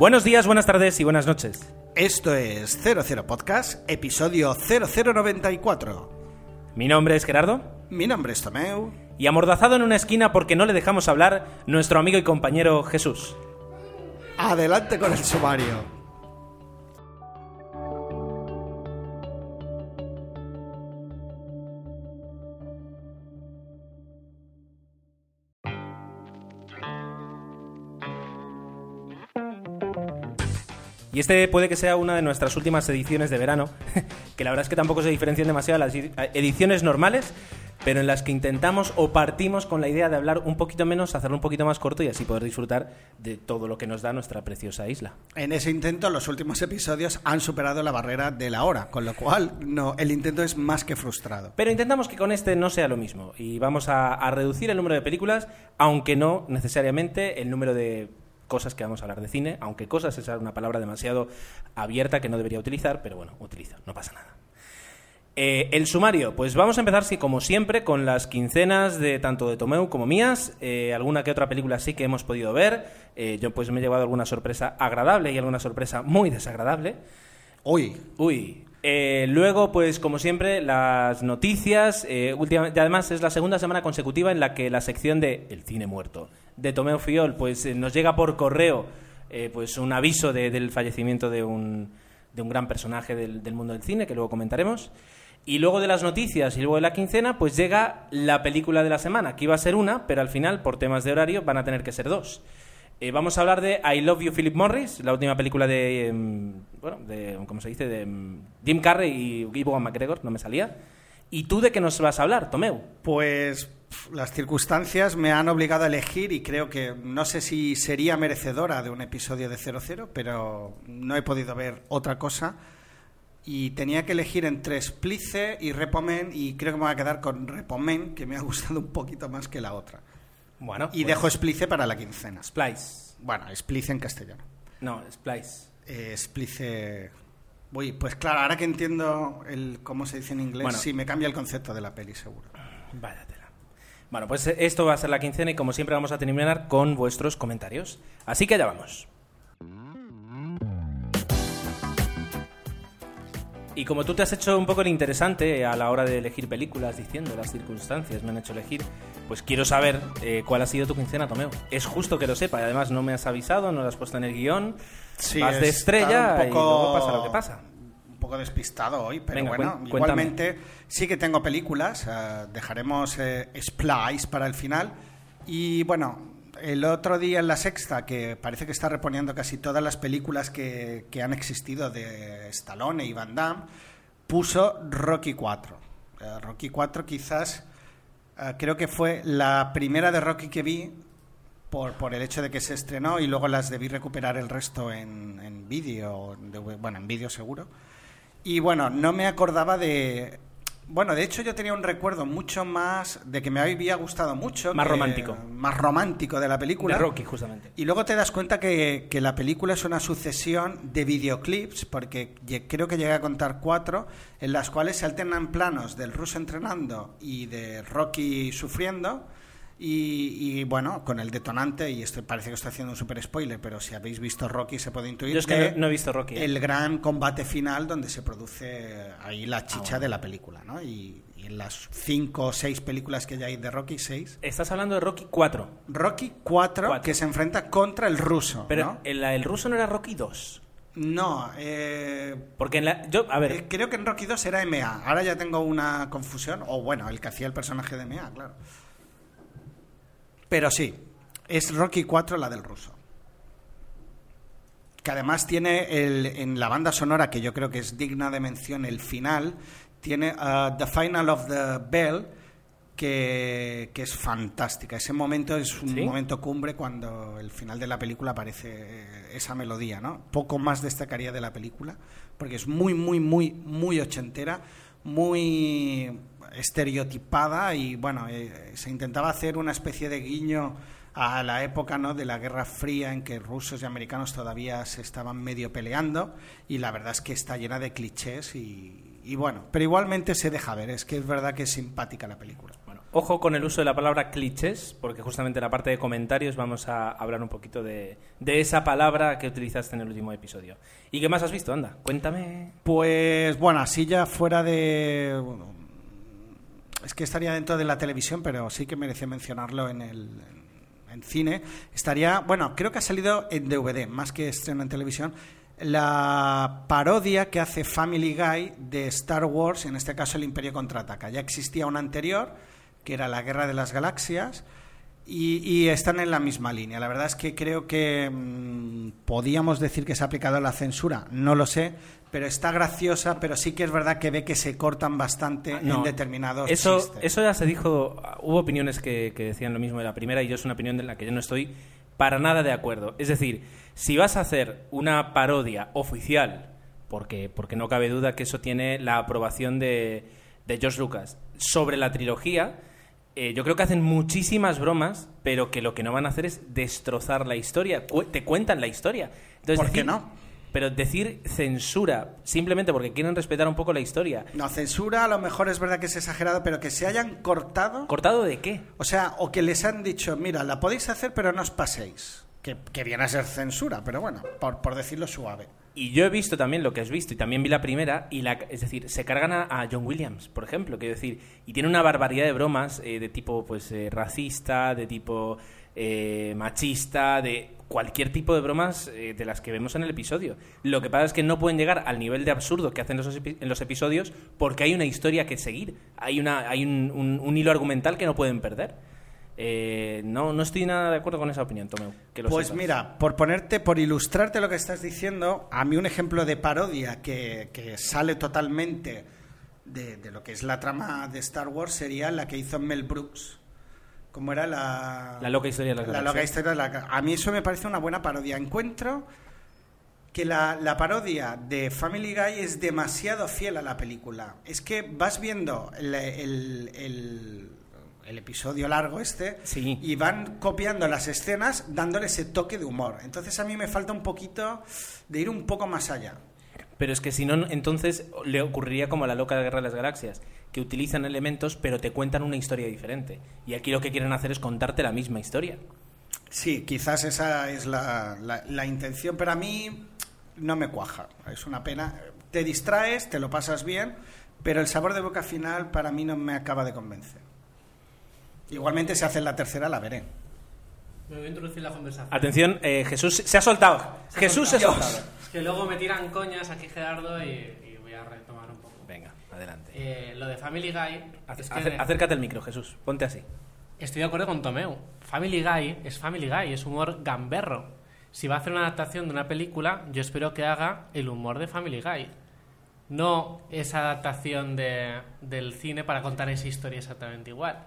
Buenos días, buenas tardes y buenas noches. Esto es 00 Podcast, episodio 0094. Mi nombre es Gerardo Mi nombre es Tomeu. y amordazado en una esquina porque no le dejamos hablar nuestro amigo y compañero Jesús. Adelante con el sumario. Y este puede que sea una de nuestras últimas ediciones de verano, que la verdad es que tampoco se diferencian demasiado de las edi- ediciones normales, pero en las que intentamos o partimos con la idea de hablar un poquito menos, hacerlo un poquito más corto y así poder disfrutar de todo lo que nos da nuestra preciosa isla. En ese intento, los últimos episodios han superado la barrera de la hora, con lo cual no, el intento es más que frustrado. Pero intentamos que con este no sea lo mismo y vamos a, a reducir el número de películas, aunque no necesariamente el número de cosas que vamos a hablar de cine, aunque cosas es una palabra demasiado abierta que no debería utilizar, pero bueno, utilizo, no pasa nada. Eh, el sumario, pues vamos a empezar, sí, como siempre, con las quincenas de tanto de Tomeu como mías. Eh, alguna que otra película sí que hemos podido ver. Eh, yo pues me he llevado alguna sorpresa agradable y alguna sorpresa muy desagradable. Uy, Uy. Eh, luego, pues como siempre, las noticias. Eh, últimamente, además, es la segunda semana consecutiva en la que la sección de El cine muerto de Tomeo Fiol, pues eh, nos llega por correo eh, pues un aviso de- del fallecimiento de un, de un gran personaje del, del mundo del cine, que luego comentaremos. Y luego de las noticias y luego de la quincena, pues llega la película de la semana, que iba a ser una, pero al final, por temas de horario, van a tener que ser dos. Eh, vamos a hablar de I Love You, Philip Morris, la última película de, em, bueno, de, ¿cómo se dice? De em, Jim Carrey y Iwan McGregor, no me salía. ¿Y tú de qué nos vas a hablar, Tomeu? pues las circunstancias me han obligado a elegir y creo que no sé si sería merecedora de un episodio de 00, pero no he podido ver otra cosa. Y tenía que elegir entre Splice y Repomen y creo que me voy a quedar con Repomen, que me ha gustado un poquito más que la otra. Bueno, Y pues, dejo Splice para la quincena. Splice. Bueno, Splice en castellano. No, Splice. Eh, Splice... Uy, pues claro, ahora que entiendo el cómo se dice en inglés, Bueno. sí, me cambia el concepto de la peli, seguro. Vaya. Bueno, pues eh, esto va a ser la quincena y como siempre vamos a terminar con vuestros comentarios. Así que allá vamos. Y como tú te has hecho un poco el interesante a la hora de elegir películas, diciendo las circunstancias me han hecho elegir, pues quiero saber eh, cuál ha sido tu quincena, Tomeo. Es justo que lo sepa, y además no me has avisado, no lo has puesto en el guion, Sí, vas de estrella y luego pasa lo que pasa. Poco despistado hoy, pero Venga, bueno, igualmente sí que tengo películas. eh, dejaremos eh, Splice para el final. Y bueno, el otro día en la sexta, que parece que está reponiendo casi todas las películas que, que han existido de Stallone y Van Damme, puso Rocky 4. Eh, Rocky 4 quizás eh, creo que fue la primera de Rocky que vi por, por el hecho de que se estrenó y luego las debí recuperar el resto en, en vídeo, de- bueno, en vídeo seguro. Y bueno, no me acordaba de... Bueno, de hecho yo tenía un recuerdo mucho más de que me había gustado mucho. Más que- romántico. Más romántico de la película. De Rocky, justamente. Y luego te das cuenta que, que la película es una sucesión de videoclips, porque creo que llegué a contar cuatro, en las cuales se alternan planos del ruso entrenando y de Rocky sufriendo. Y, y, bueno, con el detonante, y esto parece que estoy haciendo un super spoiler, pero si habéis visto Rocky se puede intuir Yo es que no- he visto Rocky, ¿eh? El gran combate final donde se produce ahí la chicha de la película, ¿no? Y, y en las cinco o seis películas que ya hay de Rocky, seis, Estás hablando de Rocky 4, Rocky 4, Cuatro. que se enfrenta contra el ruso. pero ¿no? el, el ruso no era Rocky 2. No, eh, Porque en la, yo, a ver, eh, creo que en Rocky 2 era MA. Ahora ya tengo una confusión. O bueno, el que hacía el personaje de MA, claro. Pero sí, es Rocky 4 la del ruso. Que además tiene el, en la banda sonora, que yo creo que es digna de mención, el final, tiene uh, The Final of the Bell, que, que es fantástica. Ese momento es un ¿Sí? momento cumbre cuando el final de la película aparece esa melodía, ¿no? Poco más destacaría de la película, porque es muy, muy, muy, muy ochentera, muy estereotipada y bueno, eh, se intentaba hacer una especie de guiño a la época ¿no? de la Guerra Fría en que rusos y americanos todavía se estaban medio peleando y la verdad es que está llena de clichés y, y bueno, pero igualmente se deja ver, es que es verdad que es simpática la película. Bueno, ojo con el uso de la palabra clichés, porque justamente en la parte de comentarios vamos a hablar un poquito de, de esa palabra que utilizaste en el último episodio. ¿Y qué más has visto? Anda, cuéntame. Pues bueno, así ya fuera de... bueno, es que estaría dentro de la televisión, pero sí que merecía mencionarlo en el en, cine. Estaría, bueno, creo que ha salido en DVD, más que estreno en televisión, la parodia que hace Family Guy de Star Wars, en este caso el Imperio Contraataca. Ya existía una anterior, que era la Guerra de las Galaxias, y, están en la misma línea. La verdad es que creo que mm, podíamos decir que se ha aplicado la censura, no lo sé, pero está graciosa, pero sí que es verdad que ve que se cortan bastante en determinados eso, chistes. eso ya se dijo. Hubo opiniones que, que decían lo mismo de la primera y yo es una opinión en la que yo no estoy para nada de acuerdo. Es decir, si vas a hacer una parodia oficial, porque, porque no cabe duda que eso tiene la aprobación de, de George Lucas sobre la trilogía, eh, yo creo que hacen muchísimas bromas, pero que lo que no van a hacer es destrozar la historia. Cu- te cuentan la historia. Entonces, ¿Por qué no? Pero decir censura simplemente porque quieren respetar un poco la historia. No, censura a lo mejor es verdad que es exagerado, pero que se hayan cortado, ¿Cortado de qué? o sea, o que les han dicho, mira, la podéis hacer, pero no os paséis. Que, que viene a ser censura, pero bueno, por, por decirlo suave. Y yo he visto también lo que has visto y también vi la primera y la, es decir, se cargan a, a John Williams, por ejemplo, quiero decir, y tiene una barbaridad de bromas eh, de tipo pues eh, racista, de tipo eh, machista, de cualquier tipo de bromas eh, de las que vemos en el episodio. Lo que pasa es que no pueden llegar al nivel de absurdo que hacen los epi- en los episodios porque hay una historia que seguir, hay una hay un, un- un hilo argumental que no pueden perder. Eh, no, no estoy nada de acuerdo con esa opinión, Tomeu. que lo Pues sepas. mira, por ponerte, por ilustrarte lo que estás diciendo, a mí un ejemplo de parodia que, que sale totalmente de, de lo que es la trama de Star Wars sería la que hizo Mel Brooks. Como era la... La loca historia de La galaxias. loca historia de la... A mí eso me parece una buena parodia. Encuentro que la, la parodia de Family Guy es demasiado fiel a la película. Es que vas viendo el, el- el- el episodio largo este Sí. y van copiando las escenas dándole ese toque de humor. Entonces a mí me falta un poquito de ir un poco más allá. Pero es que si no, entonces le ocurriría como a la loca de Guerra de las Galaxias, que utilizan elementos pero te cuentan una historia diferente. Y aquí lo que quieren hacer es contarte la misma historia. Sí, quizás esa es la, la- la intención, pero a mí no me cuaja. Es una pena. Te distraes, te lo pasas bien, pero el sabor de boca final para mí no me acaba de convencer. Igualmente, si hace la tercera, la veré. Me voy a introducir en la conversación. Atención, eh, Jesús se ha soltado. Se ha Jesús se ha soltado. soltado. Es que luego me tiran coñas aquí Gerardo y, y voy a retomar un poco. Venga, adelante. Eh, lo de Family Guy. Es que acércate al micro, Jesús. Ponte así. Estoy de acuerdo con Tomeu. Family Guy es Family Guy, es humor gamberro. Si va a hacer una adaptación de una película, yo espero que haga el humor de Family Guy. No esa adaptación de, del cine para contar esa historia exactamente igual.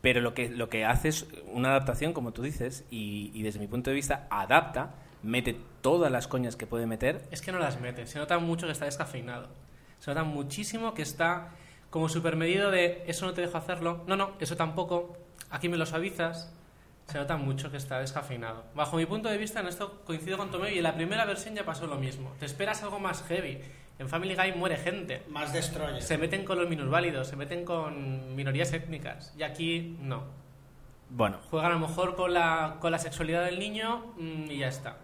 Pero lo que, lo que hace es una adaptación, como tú dices, y, y desde mi punto de vista adapta, mete todas las coñas que puede meter. Es que no las mete. Se nota mucho que está descafeinado. Se nota muchísimo que está como supermedido de eso no te dejo hacerlo. No, no, eso tampoco. Aquí me lo suavizas. Se nota mucho que está descafeinado. Bajo mi punto de vista, en esto coincido con Tomeo y en la primera versión ya pasó lo mismo. Te esperas algo más heavy. En Family Guy muere gente. Más destroyer. Se meten con los minusválidos, se meten con minorías étnicas. Y aquí no. Bueno, Juegan a lo mejor con la, con la sexualidad del niño mm, y ya está.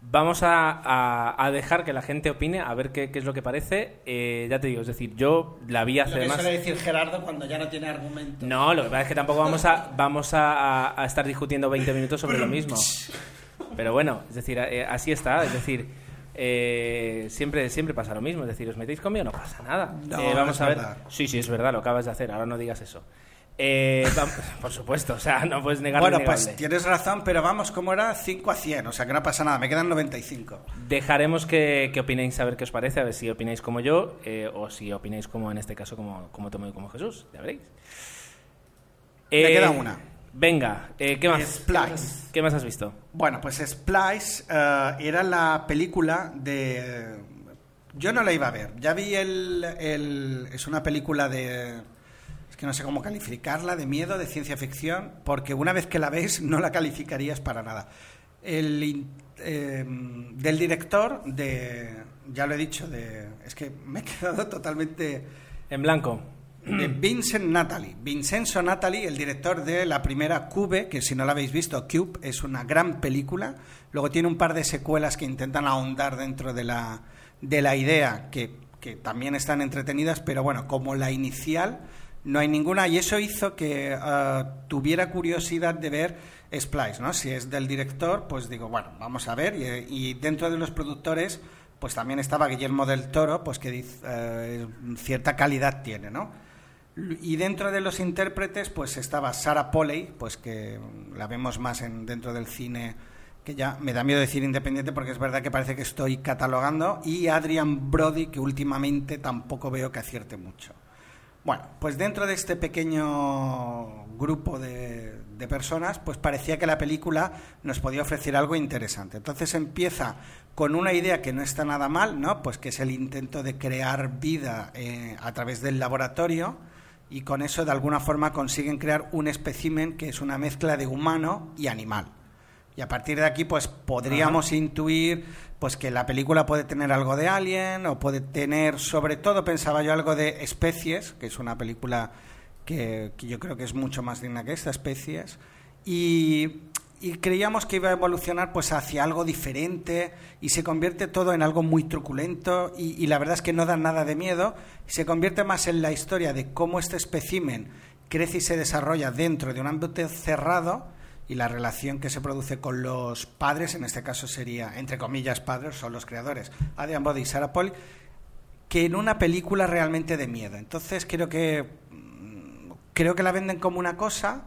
Vamos a, a- a dejar que la gente opine, a ver qué, qué es lo que parece. Eh, ya te digo, es decir, yo la vi hace Lo que más... suele decir Gerardo cuando ya no tiene argumento. No, lo que pasa es que tampoco vamos a, vamos a, a- a estar discutiendo 20 minutos sobre lo mismo. Pero bueno, es decir, eh, así está. Es decir, eh, siempre, siempre pasa lo mismo. Es decir, os metéis conmigo, no pasa nada. No, Eh, vamos es a ver. verdad. Sí, sí, es verdad, lo acabas de hacer. Ahora no digas eso. Eh, por supuesto, o sea, no puedes negar Bueno, pues tienes razón, pero vamos, como era 5 a 100, o sea que no pasa nada, me quedan 95. Dejaremos que, que opinéis a ver qué os parece, a ver si opináis como yo eh, o si opináis como en este caso como, como Tomo y como Jesús, ya veréis. Me Eh, queda una. Venga, eh, ¿qué más? Splice. ¿Qué más has visto? Bueno, pues Splice era la película de... Yo no la iba a ver. Ya vi el, el- Es una película de... Que no sé cómo calificarla, de miedo, de ciencia ficción, porque una vez que la ves no la calificarías para nada. El, eh, del director de... Ya lo he dicho, de... Es que me he quedado totalmente En blanco. de Vincent Natali. Vincenzo Natali, el director de la primera Cube, que si no la habéis visto, Cube es una gran película. Luego tiene un par de secuelas que intentan ahondar dentro de la, de la idea, que, que también están entretenidas, pero bueno, como la inicial, no hay ninguna. Y eso hizo que ah, tuviera curiosidad de ver Splice, ¿no? Si es del director, pues digo, bueno, vamos a ver. Y, dentro de los productores, pues también estaba Guillermo del Toro, pues que eh, cierta calidad tiene, ¿no? Y dentro de los intérpretes, pues estaba Sarah Polley, pues que la vemos más en, dentro del cine, que ya me da miedo decir independiente porque es verdad que parece que estoy catalogando, y Adrian Brody, que últimamente tampoco veo que acierte mucho. Bueno, pues dentro de este pequeño grupo de, personas, pues parecía que la película nos podía ofrecer algo interesante. Entonces empieza con una idea que no está nada mal, ¿no? Pues que es el intento de crear vida eh, a través del laboratorio y con eso de alguna forma consiguen crear un espécimen que es una mezcla de humano y animal. Y a partir de aquí, pues podríamos intuir pues que la película puede tener algo de Alien o puede tener, sobre todo pensaba yo, algo de Especies, que es una película que, que yo creo que es mucho más digna que esta, Especies. Y, y creíamos que iba a evolucionar pues hacia algo diferente y se convierte todo en algo muy truculento y, y la verdad es que no da nada de miedo. Se convierte más en la historia de cómo este espécimen crece y se desarrolla dentro de un ámbito cerrado y la relación que se produce con los padres, en este caso sería, entre comillas, padres, son los creadores, Adrian Brody y Sarah Paul, que en una película realmente de miedo. Entonces creo que mm, creo que la venden como una cosa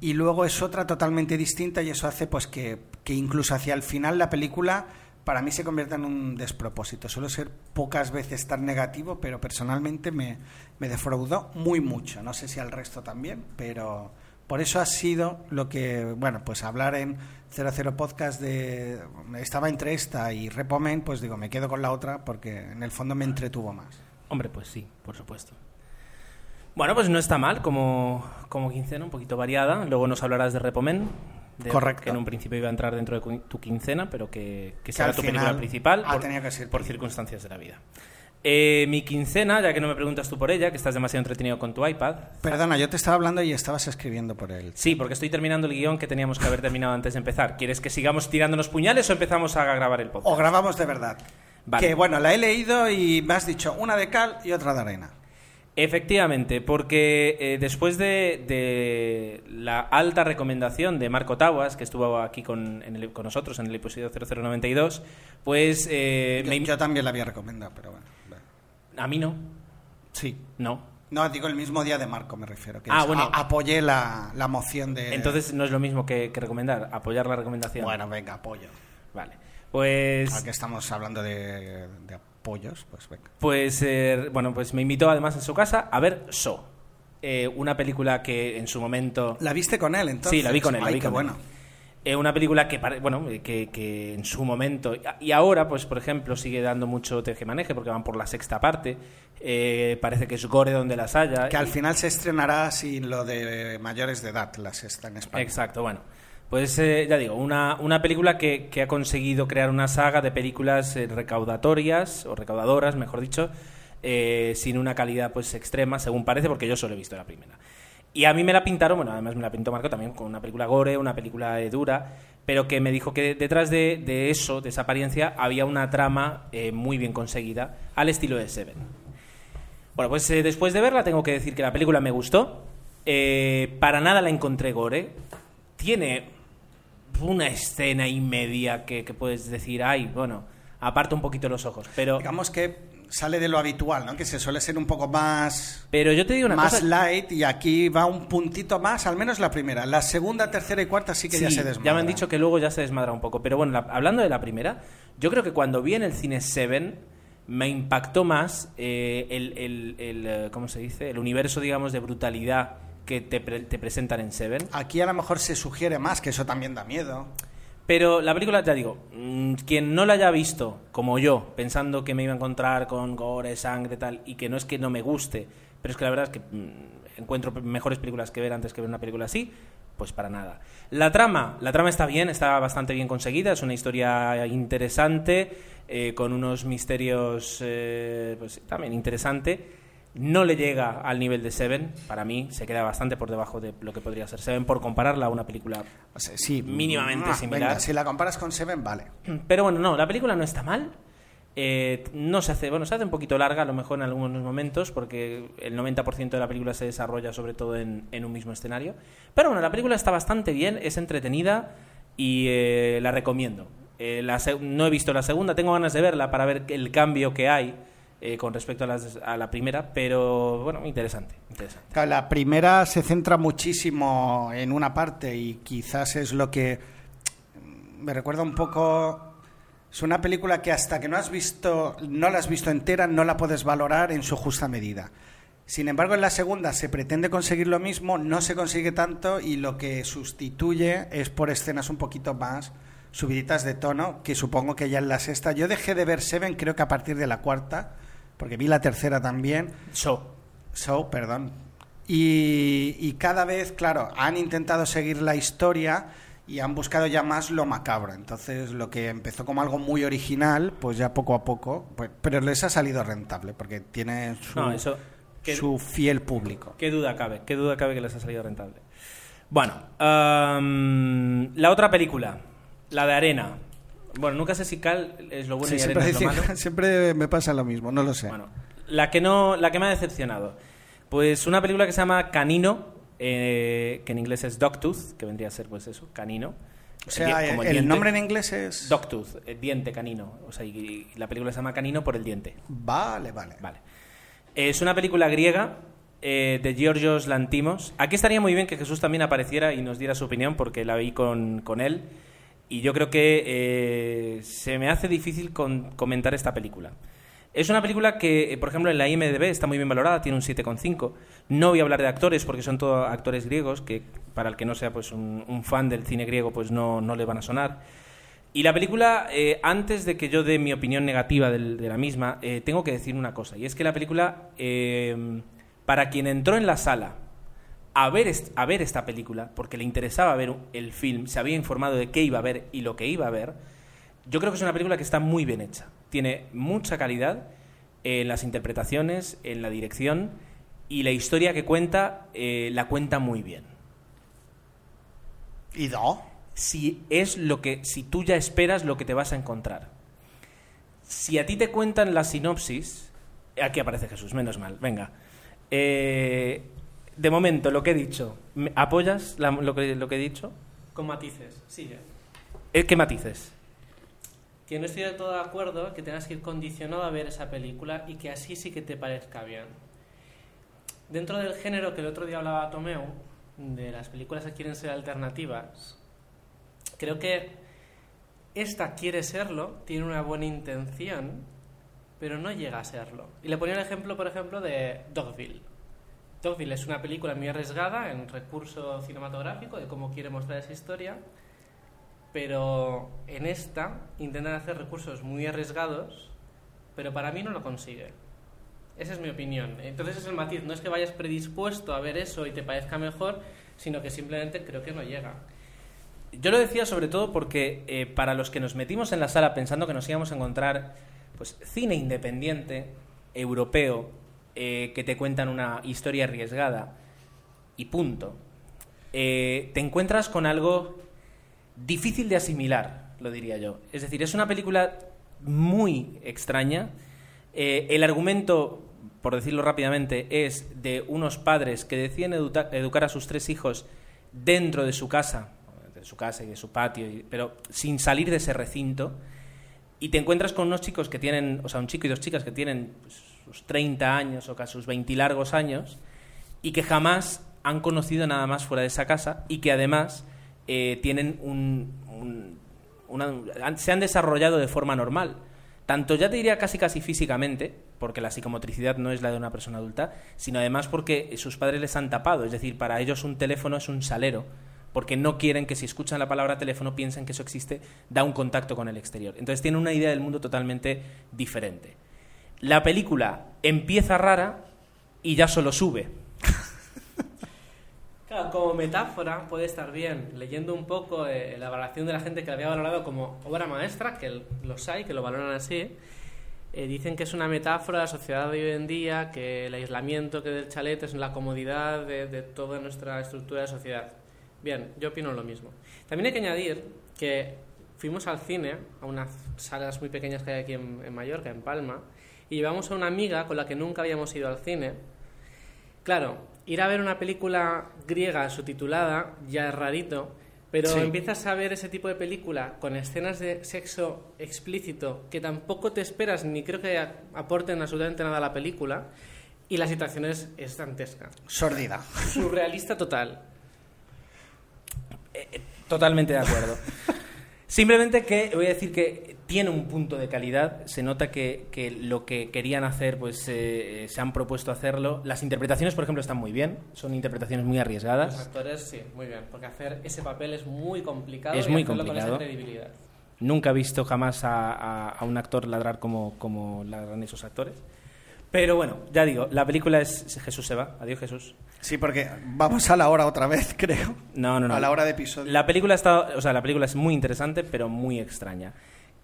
y luego es otra totalmente distinta y eso hace pues que, que incluso hacia el final la película para mí se convierta en un despropósito. Suelo ser pocas veces tan negativo, pero personalmente me, me defraudó muy mucho. No sé si al resto también, pero por eso ha sido lo que, bueno, pues hablar en 00 Podcast de... Estaba entre esta y Repomen, pues digo, me quedo con la otra porque en el fondo me entretuvo más. Hombre, pues sí, por supuesto. Bueno, pues no está mal como, como quincena, un poquito variada. Luego nos hablarás de Repomen. de- Correcto. Que en un principio iba a entrar dentro de tu quincena, pero que, que Que será tu película principal ha por, tenido que ser por circunstancias de la vida. Eh, mi quincena, ya que no me preguntas tú por ella, que estás demasiado entretenido con tu iPad. Perdona, yo te estaba hablando y estabas escribiendo por él. Sí, porque estoy terminando el guion que teníamos que haber terminado antes de empezar. ¿Quieres que sigamos tirándonos puñales o empezamos a grabar el podcast? O grabamos de verdad. Vale. Que bueno, la he leído y me has dicho una de cal y otra de arena. Efectivamente, porque eh, después de, de la alta recomendación de Marco Taguas, que estuvo aquí con, en el- con nosotros en el episodio 0092, pues eh, Yo, me- yo también la había recomendado, pero bueno. Bueno. a mí no, Sí. no. No, digo el mismo día de Marco, me refiero. Que Ah, es- bueno. a- apoyé la, la moción de. Entonces no es lo mismo que, que recomendar, apoyar la recomendación. Bueno, venga, apoyo. Vale. Pues, Ahora que estamos hablando de, de apoyos, pues venga. pues eh, bueno, pues me invitó además en su casa a ver So, eh, una película que en su momento ¿La viste con él entonces? Sí, la vi con él. la Ay, vi qué con él. Eh, una película que, bueno, eh, que, que en su momento y ahora, pues por ejemplo, sigue dando mucho tejemaneje porque van por la sexta parte. Eh, parece que es gore donde las haya. Que al final se estrenará sin lo de mayores de edad, la sexta en España. Exacto, bueno. Pues eh, ya digo, una, una película que, que ha conseguido crear una saga de películas eh, recaudatorias, o recaudadoras, mejor dicho, eh, sin una calidad pues extrema, según parece, porque yo solo he visto la primera. Y a mí me la pintaron, bueno, además me la pintó Marco también con una película gore, una película dura, pero que me dijo que detrás de, de eso, de esa apariencia, había una trama eh, muy bien conseguida, al estilo de Seven. Bueno, pues eh, después de verla tengo que decir que la película me gustó. Eh, para nada la encontré gore. Tiene una escena y media que, que puedes decir, ay, bueno, aparta un poquito los ojos. Pero, Digamos que sale de lo habitual, ¿no? Que se suele ser un poco más, pero yo te digo una más cosa. light y aquí va un puntito más, al menos la primera. La segunda, tercera y cuarta sí que ya se desmadra. me han dicho que luego ya se desmadra un poco. Pero bueno, la- hablando de la primera, yo creo que cuando vi en el cine Seven me impactó más eh, el, el- el, eh, ¿cómo se dice? El universo, digamos, de brutalidad que te, pre- te presentan en Seven. Aquí a lo mejor se sugiere más, que eso también da miedo. Pero la película, ya digo, mm, quien no la haya visto, como yo, pensando que me iba a encontrar con gore, sangre, tal, y que no es que no me guste, pero es que la verdad es que mm, encuentro mejores películas que ver antes que ver una película así, pues para nada. La trama, la trama está bien, está bastante bien conseguida, es una historia interesante, eh, con unos misterios eh, pues, también interesante. No le llega al nivel de Seven, para mí se queda bastante por debajo de lo que podría ser Seven, por compararla a una película O sea, sí, Mínimamente ah, similar. venga, si la comparas con Seven, vale. Pero bueno, no, la película no está mal. Eh, no se hace, bueno, se hace un poquito larga a lo mejor en algunos momentos porque el 90% de la película se desarrolla sobre todo en, en un mismo escenario. Pero bueno, la película está bastante bien, es entretenida y eh, la recomiendo. Eh, la no he visto la segunda, tengo ganas de verla para ver el cambio que hay eh, con respecto a, las- a la primera, pero bueno, interesante, interesante. Claro, la primera se centra muchísimo en una parte y quizás es lo que me recuerda un poco. Es una película que hasta que no has visto, no la has visto entera, no la puedes valorar en su justa medida. Sin embargo, en la segunda se pretende conseguir lo mismo, no se consigue tanto y lo que sustituye es por escenas un poquito más subiditas de tono, que supongo que ya en la sexta. Yo dejé de ver Seven, creo que a partir de la cuarta, porque vi la tercera también. So, So, perdón. Y, y cada vez, claro, han intentado seguir la historia y han buscado ya más lo macabro. Entonces, lo que empezó como algo muy original, pues ya poco a poco, pues, pero les ha salido rentable porque tiene su, no, eso... su fiel público. ¿Qué duda cabe? ¿Qué duda cabe que les ha salido rentable? Bueno, am, la otra película, la de Arena. Bueno, nunca sé si Cal es lo bueno Sí, y siempre, Arena es lo malo. siempre me pasa lo mismo, no lo sé. Bueno, la que no, la que me ha decepcionado. Pues una película que se llama Canino, eh, que en inglés es Dogtooth, que vendría a ser pues eso, canino. o sea, el, nombre en inglés es... Dogtooth, eh, diente canino. O sea, y, y la película se llama Canino por el diente. Vale, vale. Vale. Es una película griega eh, de Georgios Lantimos. Aquí estaría muy bien que Jesús también apareciera y nos diera su opinión porque la vi con, con él. Y yo creo que eh, se me hace difícil con- comentar esta película. Es una película que, eh, por ejemplo, en la IMDB está muy bien valorada, tiene un 7,5. No voy a hablar de actores porque son todos actores griegos, que para el que no sea pues un, un fan del cine griego, pues no, no le van a sonar. Y la película, eh, antes de que yo dé mi opinión negativa del- de la misma, eh, tengo que decir una cosa. Y es que la película, eh, para quien entró en la sala a ver, est- a ver esta película, porque le interesaba ver el film, se había informado de qué iba a ver y lo que iba a ver, yo creo que es una película que está muy bien hecha. Tiene mucha calidad en las interpretaciones, en la dirección y la historia que cuenta, eh, la cuenta muy bien ¿Y do? si es lo que si tú ya esperas lo que te vas a encontrar. Si a ti te cuentan la sinopsis, aquí aparece Jesús, menos mal, venga. Eh, de momento, lo que he dicho, ¿me- ¿apoyas la- lo, que, lo que he dicho? Con matices, sí, ya. Eh, ¿Qué matices? Que no estoy del todo de acuerdo que tengas que ir condicionado a ver esa película y que así sí que te parezca bien. Dentro del género que el otro día hablaba Tomeu, de las películas que quieren ser alternativas, creo que esta quiere serlo, tiene una buena intención, pero no llega a serlo. Y le ponía el ejemplo, por ejemplo, de Dogville. Es una película muy arriesgada en recurso cinematográfico de cómo quiere mostrar esa historia, pero en esta intentan hacer recursos muy arriesgados, pero para mí no lo consigue. Esa es mi opinión. Entonces es el matiz. No es que vayas predispuesto a ver eso y te parezca mejor, sino que simplemente creo que no llega. Yo lo decía sobre todo porque eh, para los que nos metimos en la sala pensando que nos íbamos a encontrar pues cine independiente, europeo, eh, que te cuentan una historia arriesgada y punto, eh, te encuentras con algo difícil de asimilar, lo diría yo. Es decir, es una película muy extraña. Eh, el argumento, por decirlo rápidamente, es de unos padres que deciden educar a sus tres hijos dentro de su casa, de su casa y de su patio, pero sin salir de ese recinto. Y te encuentras con unos chicos que tienen, o sea, un chico y dos chicas que tienen pues, sus 30 años o casi sus 20 largos años y que jamás han conocido nada más fuera de esa casa y que además eh, tienen un, un- una- se han desarrollado de forma normal. Tanto ya te diría casi casi físicamente, porque la psicomotricidad no es la de una persona adulta, sino además porque sus padres les han tapado. Es decir, para ellos un teléfono es un salero, porque no quieren que si escuchan la palabra teléfono piensen que eso existe, da un contacto con el exterior. Entonces tienen una idea del mundo totalmente diferente. La película empieza rara y ya solo sube. Claro, como metáfora puede estar bien. Leyendo un poco eh, la valoración de la gente que la había valorado como obra maestra, que los hay, que lo valoran así, eh, dicen que es una metáfora de la sociedad de hoy en día, que el aislamiento que del chalet es la comodidad de, de toda nuestra estructura de sociedad. Bien, yo opino lo mismo. También hay que añadir que fuimos al cine, a unas salas muy pequeñas que hay aquí en, en Mallorca, en Palma, y llevamos a una amiga con la que nunca habíamos ido al cine. Claro, ir a ver una película griega subtitulada ya es rarito, pero Sí. empiezas a ver ese tipo de película con escenas de sexo explícito que tampoco te esperas ni creo que aporten absolutamente nada a la película y la situación es, es dantesca. Sordida. Surrealista total. Totalmente de acuerdo. Simplemente que voy a decir que tiene un punto de calidad. Se nota que, que lo que querían hacer, pues eh, se han propuesto hacerlo. Las interpretaciones, por ejemplo, están muy bien. Son interpretaciones muy Los arriesgadas. actores, sí, muy bien, porque hacer ese papel es muy complicado Es y muy complicado. con esa credibilidad. Nunca he visto jamás a, a- a un actor ladrar como, como ladran esos actores. Pero bueno, ya digo, la película es Jesús se va. Adiós, Jesús. Sí, porque vamos a la hora otra vez, creo. No, no, no. A la hora de episodio. La película está, o sea, la película es muy interesante, pero muy extraña.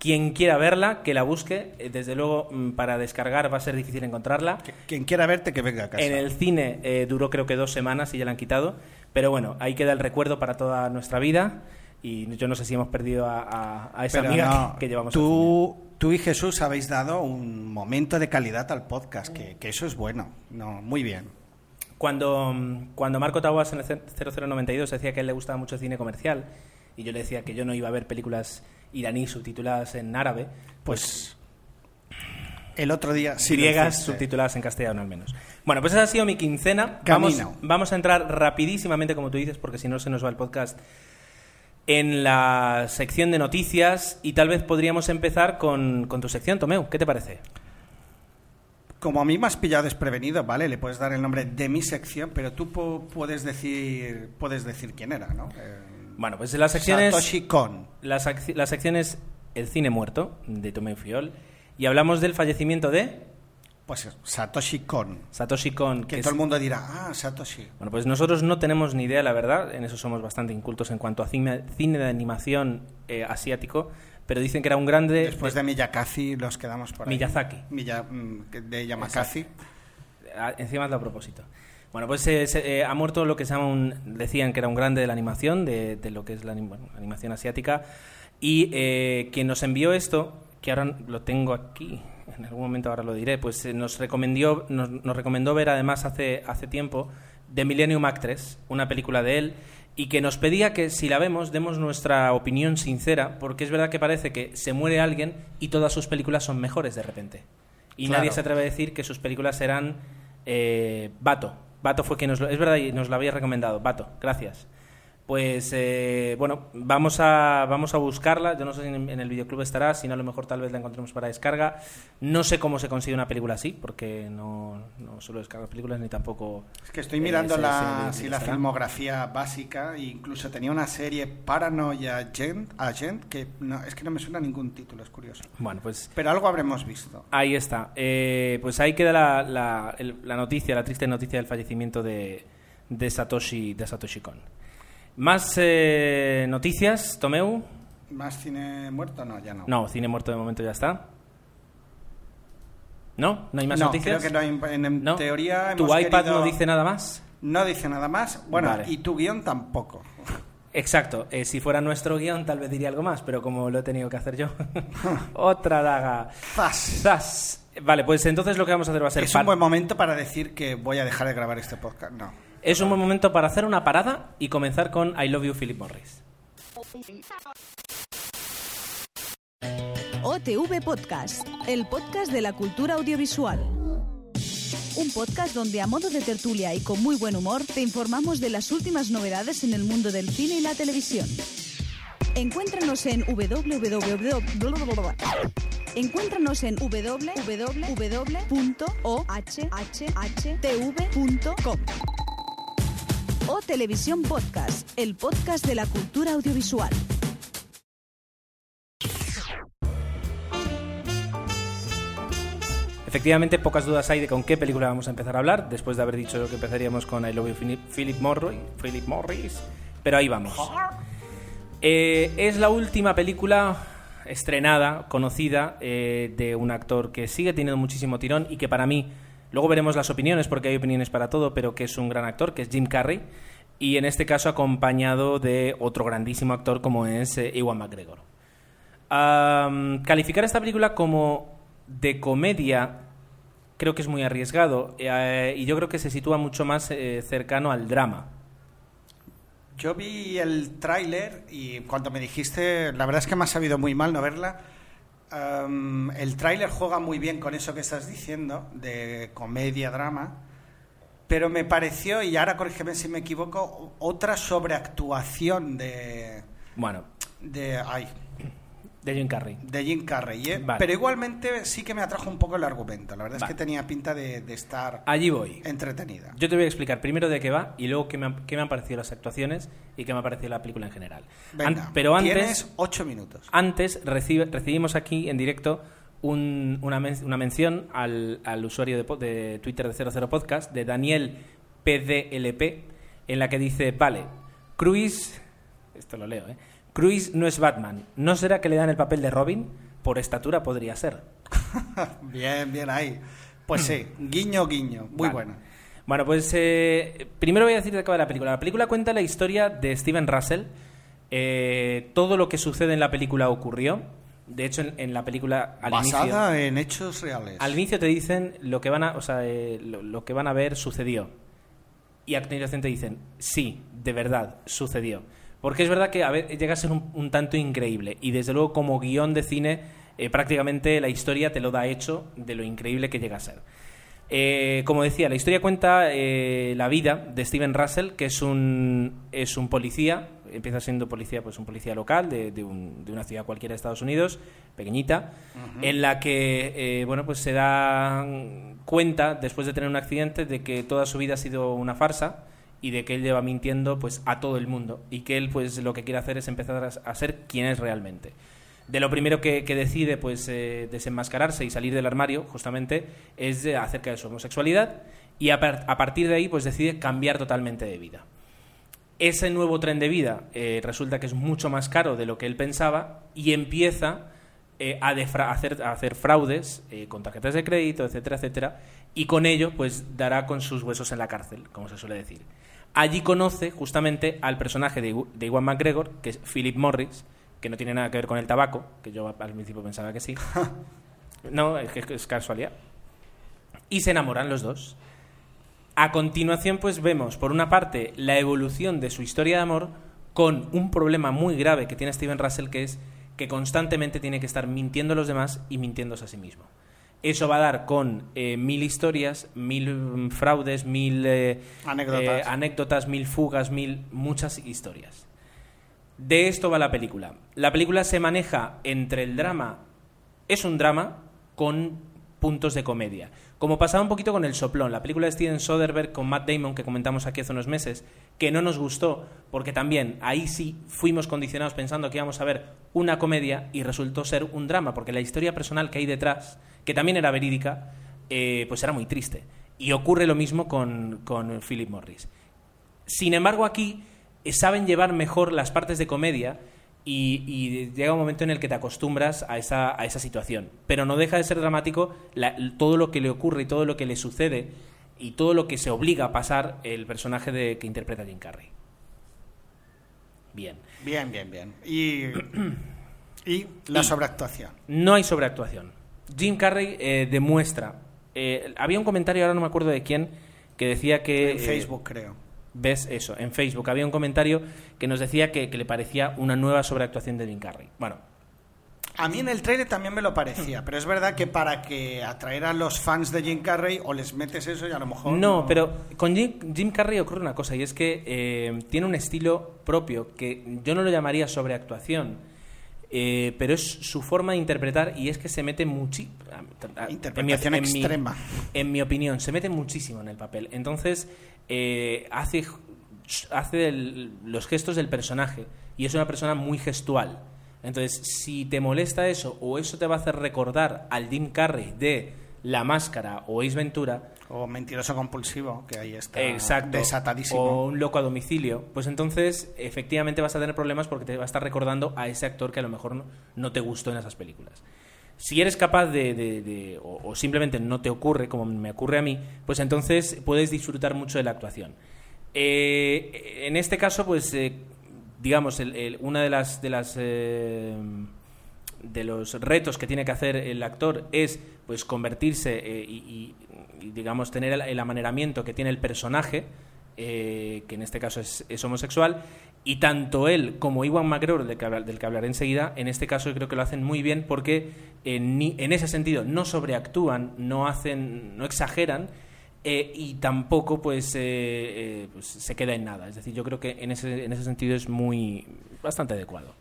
Quien quiera verla, que la busque. Eh, Desde luego, mm, para descargar va a ser difícil encontrarla. Quien quiera verte, que venga a casa. En el cine eh, duró creo que dos semanas y ya la han quitado. Pero bueno, ahí queda el recuerdo para toda nuestra vida. Y yo no sé si hemos perdido a, a- a esa Pero amiga no, que, que llevamos al cine. tú, tú y Jesús habéis dado un momento de calidad al podcast, que, que eso es bueno. No, muy bien. Cuando, mm, cuando Marco Taguas en el 0092 decía que a él le gustaba mucho el cine comercial y yo le decía que yo no iba a ver películas iraní subtituladas en árabe, pues El otro día sí griegas subtituladas en castellano al menos. Bueno, pues esa ha sido mi quincena. Vamos, vamos a entrar rapidísimamente, como tú dices, porque si no se nos va el podcast, en la sección de noticias y tal vez podríamos empezar con, con tu sección, Tomeu. ¿Qué te parece? Como a mí me has pillado desprevenido, ¿vale? Le puedes dar el nombre de mi sección, pero tú pu- puedes decir puedes decir quién era, ¿no? Eh, Bueno, pues la sección es... Satoshi Kon. La, sac- la sección es El cine muerto, de Tomeu Fiol, y hablamos del fallecimiento de Pues Satoshi Kon. Satoshi Kon. Que que todo es- el mundo dirá, ah, Satoshi. Bueno, pues nosotros no tenemos ni idea, la verdad, en eso somos bastante incultos en cuanto a cine, cine de animación eh, asiático, pero dicen que era un grande... Después de Miyazaki los quedamos por ahí. Miyazaki. Miya- mm, de Yamakasi. Ah, Encima es a propósito. Bueno, pues eh, se- eh, ha muerto lo que se llama un... Decían que era un grande de la animación, de, de lo que es la anim- bueno, animación asiática. Y eh, quien nos envió esto, que ahora lo tengo aquí, en algún momento ahora lo diré, pues eh, nos, recomendó, nos, nos recomendó ver además hace, hace tiempo The Millennium Actress, una película de él, y que nos pedía que si la vemos demos nuestra opinión sincera, porque es verdad que parece que se muere alguien y todas sus películas son mejores de repente. Y Claro. nadie se atreve a decir que sus películas eran eh, Bato. Fue quien nos lo... Es verdad, y nos lo había recomendado. Bato, gracias. Pues eh, bueno, vamos a, vamos a buscarla. Yo no sé si en, en el videoclub estará, si no a lo mejor tal vez la encontremos para descarga. No sé cómo se consigue una película así, porque no, no suelo descargar películas ni tampoco... Es que estoy eh, mirando sé- la, sé- sí, la filmografía básica e incluso tenía una serie Paranoia Agent, Agent que no, es que no me suena ningún título, es curioso. Bueno, pues Pero algo habremos visto. Ahí está. Eh, pues ahí queda la, la- el- la noticia, la triste noticia del fallecimiento de, de Satoshi, de Satoshi Kon. Más eh, noticias, Tomeu. ¿Más cine muerto? No, ya no. No, cine muerto de momento ya está. ¿No? ¿No hay más No, noticias? creo que no hay- en, en ¿No? teoría ¿Tu hemos iPad querido- no dice nada más? No dice nada más. Bueno, Vale. y tu guion tampoco. Exacto. Eh, si fuera nuestro guion tal vez diría algo más, pero como lo he tenido que hacer yo. Otra daga. Zas. Zas. Vale, pues entonces lo que vamos a hacer va a ser... Es un buen momento para decir que voy a dejar de grabar este podcast. No. Es un buen momento para hacer una parada y comenzar con I Love You, Philip Morris. OTV Podcast, el podcast de la cultura audiovisual. Un podcast donde a modo de tertulia y con muy buen humor te informamos de las últimas novedades en el mundo del cine y la televisión. Encuéntranos en www. Encuéntranos en www.ohhtv.com o Televisión Podcast, el podcast de la cultura audiovisual. Efectivamente, pocas dudas hay de con qué película vamos a empezar a hablar, después de haber dicho que empezaríamos con I Love You Philip, Morroy, Philip Morris, pero ahí vamos. Eh, es la última película estrenada, conocida, eh, de un actor que sigue teniendo muchísimo tirón y que para mí, luego veremos las opiniones, porque hay opiniones para todo, pero que es un gran actor, que es Jim Carrey, y en este caso acompañado de otro grandísimo actor como es eh, Ewan McGregor. Calificar esta película como de comedia creo que es muy arriesgado eh, y yo creo que se sitúa mucho más eh, cercano al drama. Yo vi el tráiler y cuando me dijiste, la verdad es que me ha sabido muy mal no verla. Am, el tráiler juega muy bien con eso que estás diciendo, de comedia, drama, pero me pareció, y ahora corrígeme si me equivoco, otra sobreactuación de... Bueno, de ay, de Jim Carrey. de Jim Carrey, ¿eh? Vale. pero igualmente sí que me atrajo un poco el argumento. La verdad Vale. es que tenía pinta de, de estar Allí voy. entretenida. Yo te voy a explicar primero de qué va y luego qué me, han- qué me han parecido las actuaciones y qué me ha parecido la película en general. Venga, An- pero antes, tienes ocho minutos. antes recibe- recibimos aquí en directo un- una, men- una mención al, al usuario de, de Twitter de 00 Podcast, de Daniel PDLP, en la que dice, vale, Cruise, esto lo leo, ¿eh? Cruise no es Batman, ¿no será que le dan el papel de Robin? Por estatura podría ser. Bien, bien ahí. Pues sí, guiño, guiño. Muy Vale. bueno. Bueno, pues eh, primero voy a decir de qué va la película. La película cuenta la historia de Steven Russell. Eh, todo lo que sucede en la película ocurrió. De hecho, en, en la película al Basada inicio, en hechos reales. al inicio te dicen lo que van a, o sea, eh, lo, lo que van a ver sucedió. Y a continuación te dicen, sí, de verdad, sucedió. Porque es verdad que a ver, llega a ser un, un tanto increíble. Y desde luego, como guion de cine, eh, prácticamente la historia te lo da hecho de lo increíble que llega a ser. Eh, como decía, la historia cuenta eh, la vida de Steven Russell, que es un, es un policía, empieza siendo policía, pues un policía local de, de un- de una ciudad cualquiera de Estados Unidos, pequeñita, en la que eh, bueno, pues se da cuenta, después de tener un accidente, de que toda su vida ha sido una farsa y de que él lleva mintiendo pues a todo el mundo y que él pues lo que quiere hacer es empezar a, ser quien es realmente de lo primero que, que decide pues eh, desenmascararse y salir del armario justamente es de- acerca de su homosexualidad y a, par- a partir de ahí pues decide cambiar totalmente de vida ese nuevo tren de vida eh, resulta que es mucho más caro de lo que él pensaba y empieza eh, a, a hacer fraudes eh, con tarjetas de crédito, etcétera, etcétera, y con ello pues dará con sus huesos en la cárcel, como se suele decir. Allí conoce justamente al personaje de, Iw- de Iwan McGregor, que es Philip Morris, que no tiene nada que ver con el tabaco, que yo al principio pensaba que sí. No, es que es casualidad. Y se enamoran los dos. A continuación, pues vemos, por una parte, la evolución de su historia de amor con un problema muy grave que tiene Steven Russell, que es que constantemente tiene que estar mintiendo a los demás y mintiéndose a sí mismo. Eso va a dar con eh, mil historias, mil mm, fraudes, mil eh, Anécdotas. eh, anécdotas, mil fugas, mil muchas historias. De esto va la película. La película se maneja entre el drama, es un drama con puntos de comedia. Como pasaba un poquito con El Soplón, la película de Steven Soderbergh con Matt Damon que comentamos aquí hace unos meses, que no nos gustó porque también ahí sí fuimos condicionados pensando que íbamos a ver una comedia y resultó ser un drama, porque la historia personal que hay detrás, que también era verídica, eh, pues era muy triste. Y ocurre lo mismo con, con Philip Morris. Sin embargo, aquí eh, saben llevar mejor las partes de comedia y, y llega un momento en el que te acostumbras a esa, a esa situación. Pero no deja de ser dramático la- todo lo que le ocurre y todo lo que le sucede y todo lo que se obliga a pasar el personaje de, que interpreta Jim Carrey. Bien. Bien, bien, bien. Y, y la sobreactuación. No hay sobreactuación. Jim Carrey eh, demuestra. eh, había un comentario, ahora no me acuerdo de quién, que decía que. En eh, Facebook, creo. ves eso, en Facebook había un comentario que nos decía que, que le parecía una nueva sobreactuación de Jim Carrey. Bueno, A mí en el trailer también me lo parecía, pero es verdad que para que atraer a los fans de Jim Carrey o les metes eso y a lo mejor... No, pero con Jim, Jim Carrey ocurre una cosa y es que eh, tiene un estilo propio que yo no lo llamaría sobreactuación, eh, pero es su forma de interpretar y es que se mete muchísimo... Interpretación extrema. En mi opinión, se mete muchísimo en el papel. Entonces, eh, hace, hace el- los gestos del personaje y es una persona muy gestual. Entonces, si te molesta eso o eso te va a hacer recordar al Jim Carrey de La Máscara o Ace Ventura, O mentiroso compulsivo, que ahí está Exacto. desatadísimo. O un loco a domicilio. Pues entonces, efectivamente, vas a tener problemas porque te va a estar recordando a ese actor que a lo mejor no, no te gustó en esas películas. Si eres capaz de, de- de- o, o simplemente no te ocurre, como me ocurre a mí, pues entonces puedes disfrutar mucho de la actuación. Eh, en este caso, pues, eh, digamos, el- el- una de las, de las eh, de los retos que tiene que hacer el actor es pues convertirse eh, y, digamos tener el, amaneramiento que tiene el personaje eh, que en este caso es, es homosexual y tanto él como Iwan McGregor del que, habla- del que hablaré enseguida en este caso creo que lo hacen muy bien porque en, ese sentido no sobreactúan no hacen no exageran eh, y tampoco pues, eh, pues se queda en nada. Es decir yo creo que en ese, en ese sentido es muy bastante adecuado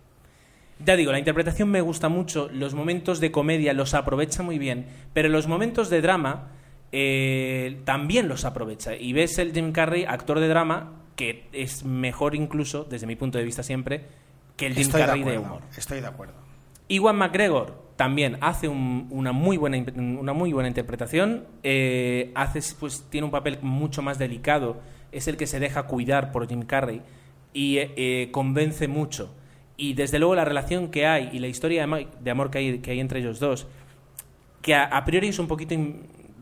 ya digo, la interpretación me gusta mucho, los momentos de comedia los aprovecha muy bien, pero los momentos de drama eh, también los aprovecha. Y ves el Jim Carrey, actor de drama, que es mejor incluso, desde mi punto de vista siempre, que el Jim Estoy Carrey de, acuerdo, humor. estoy de acuerdo. Iwan McGregor también hace un- una, muy buena, una muy buena interpretación, eh, hace, pues, tiene un papel mucho más delicado, es el que se deja cuidar por Jim Carrey y eh, convence mucho. Y desde luego la relación que hay y la historia de, amor que hay, que hay entre ellos dos, que a, priori es un poquito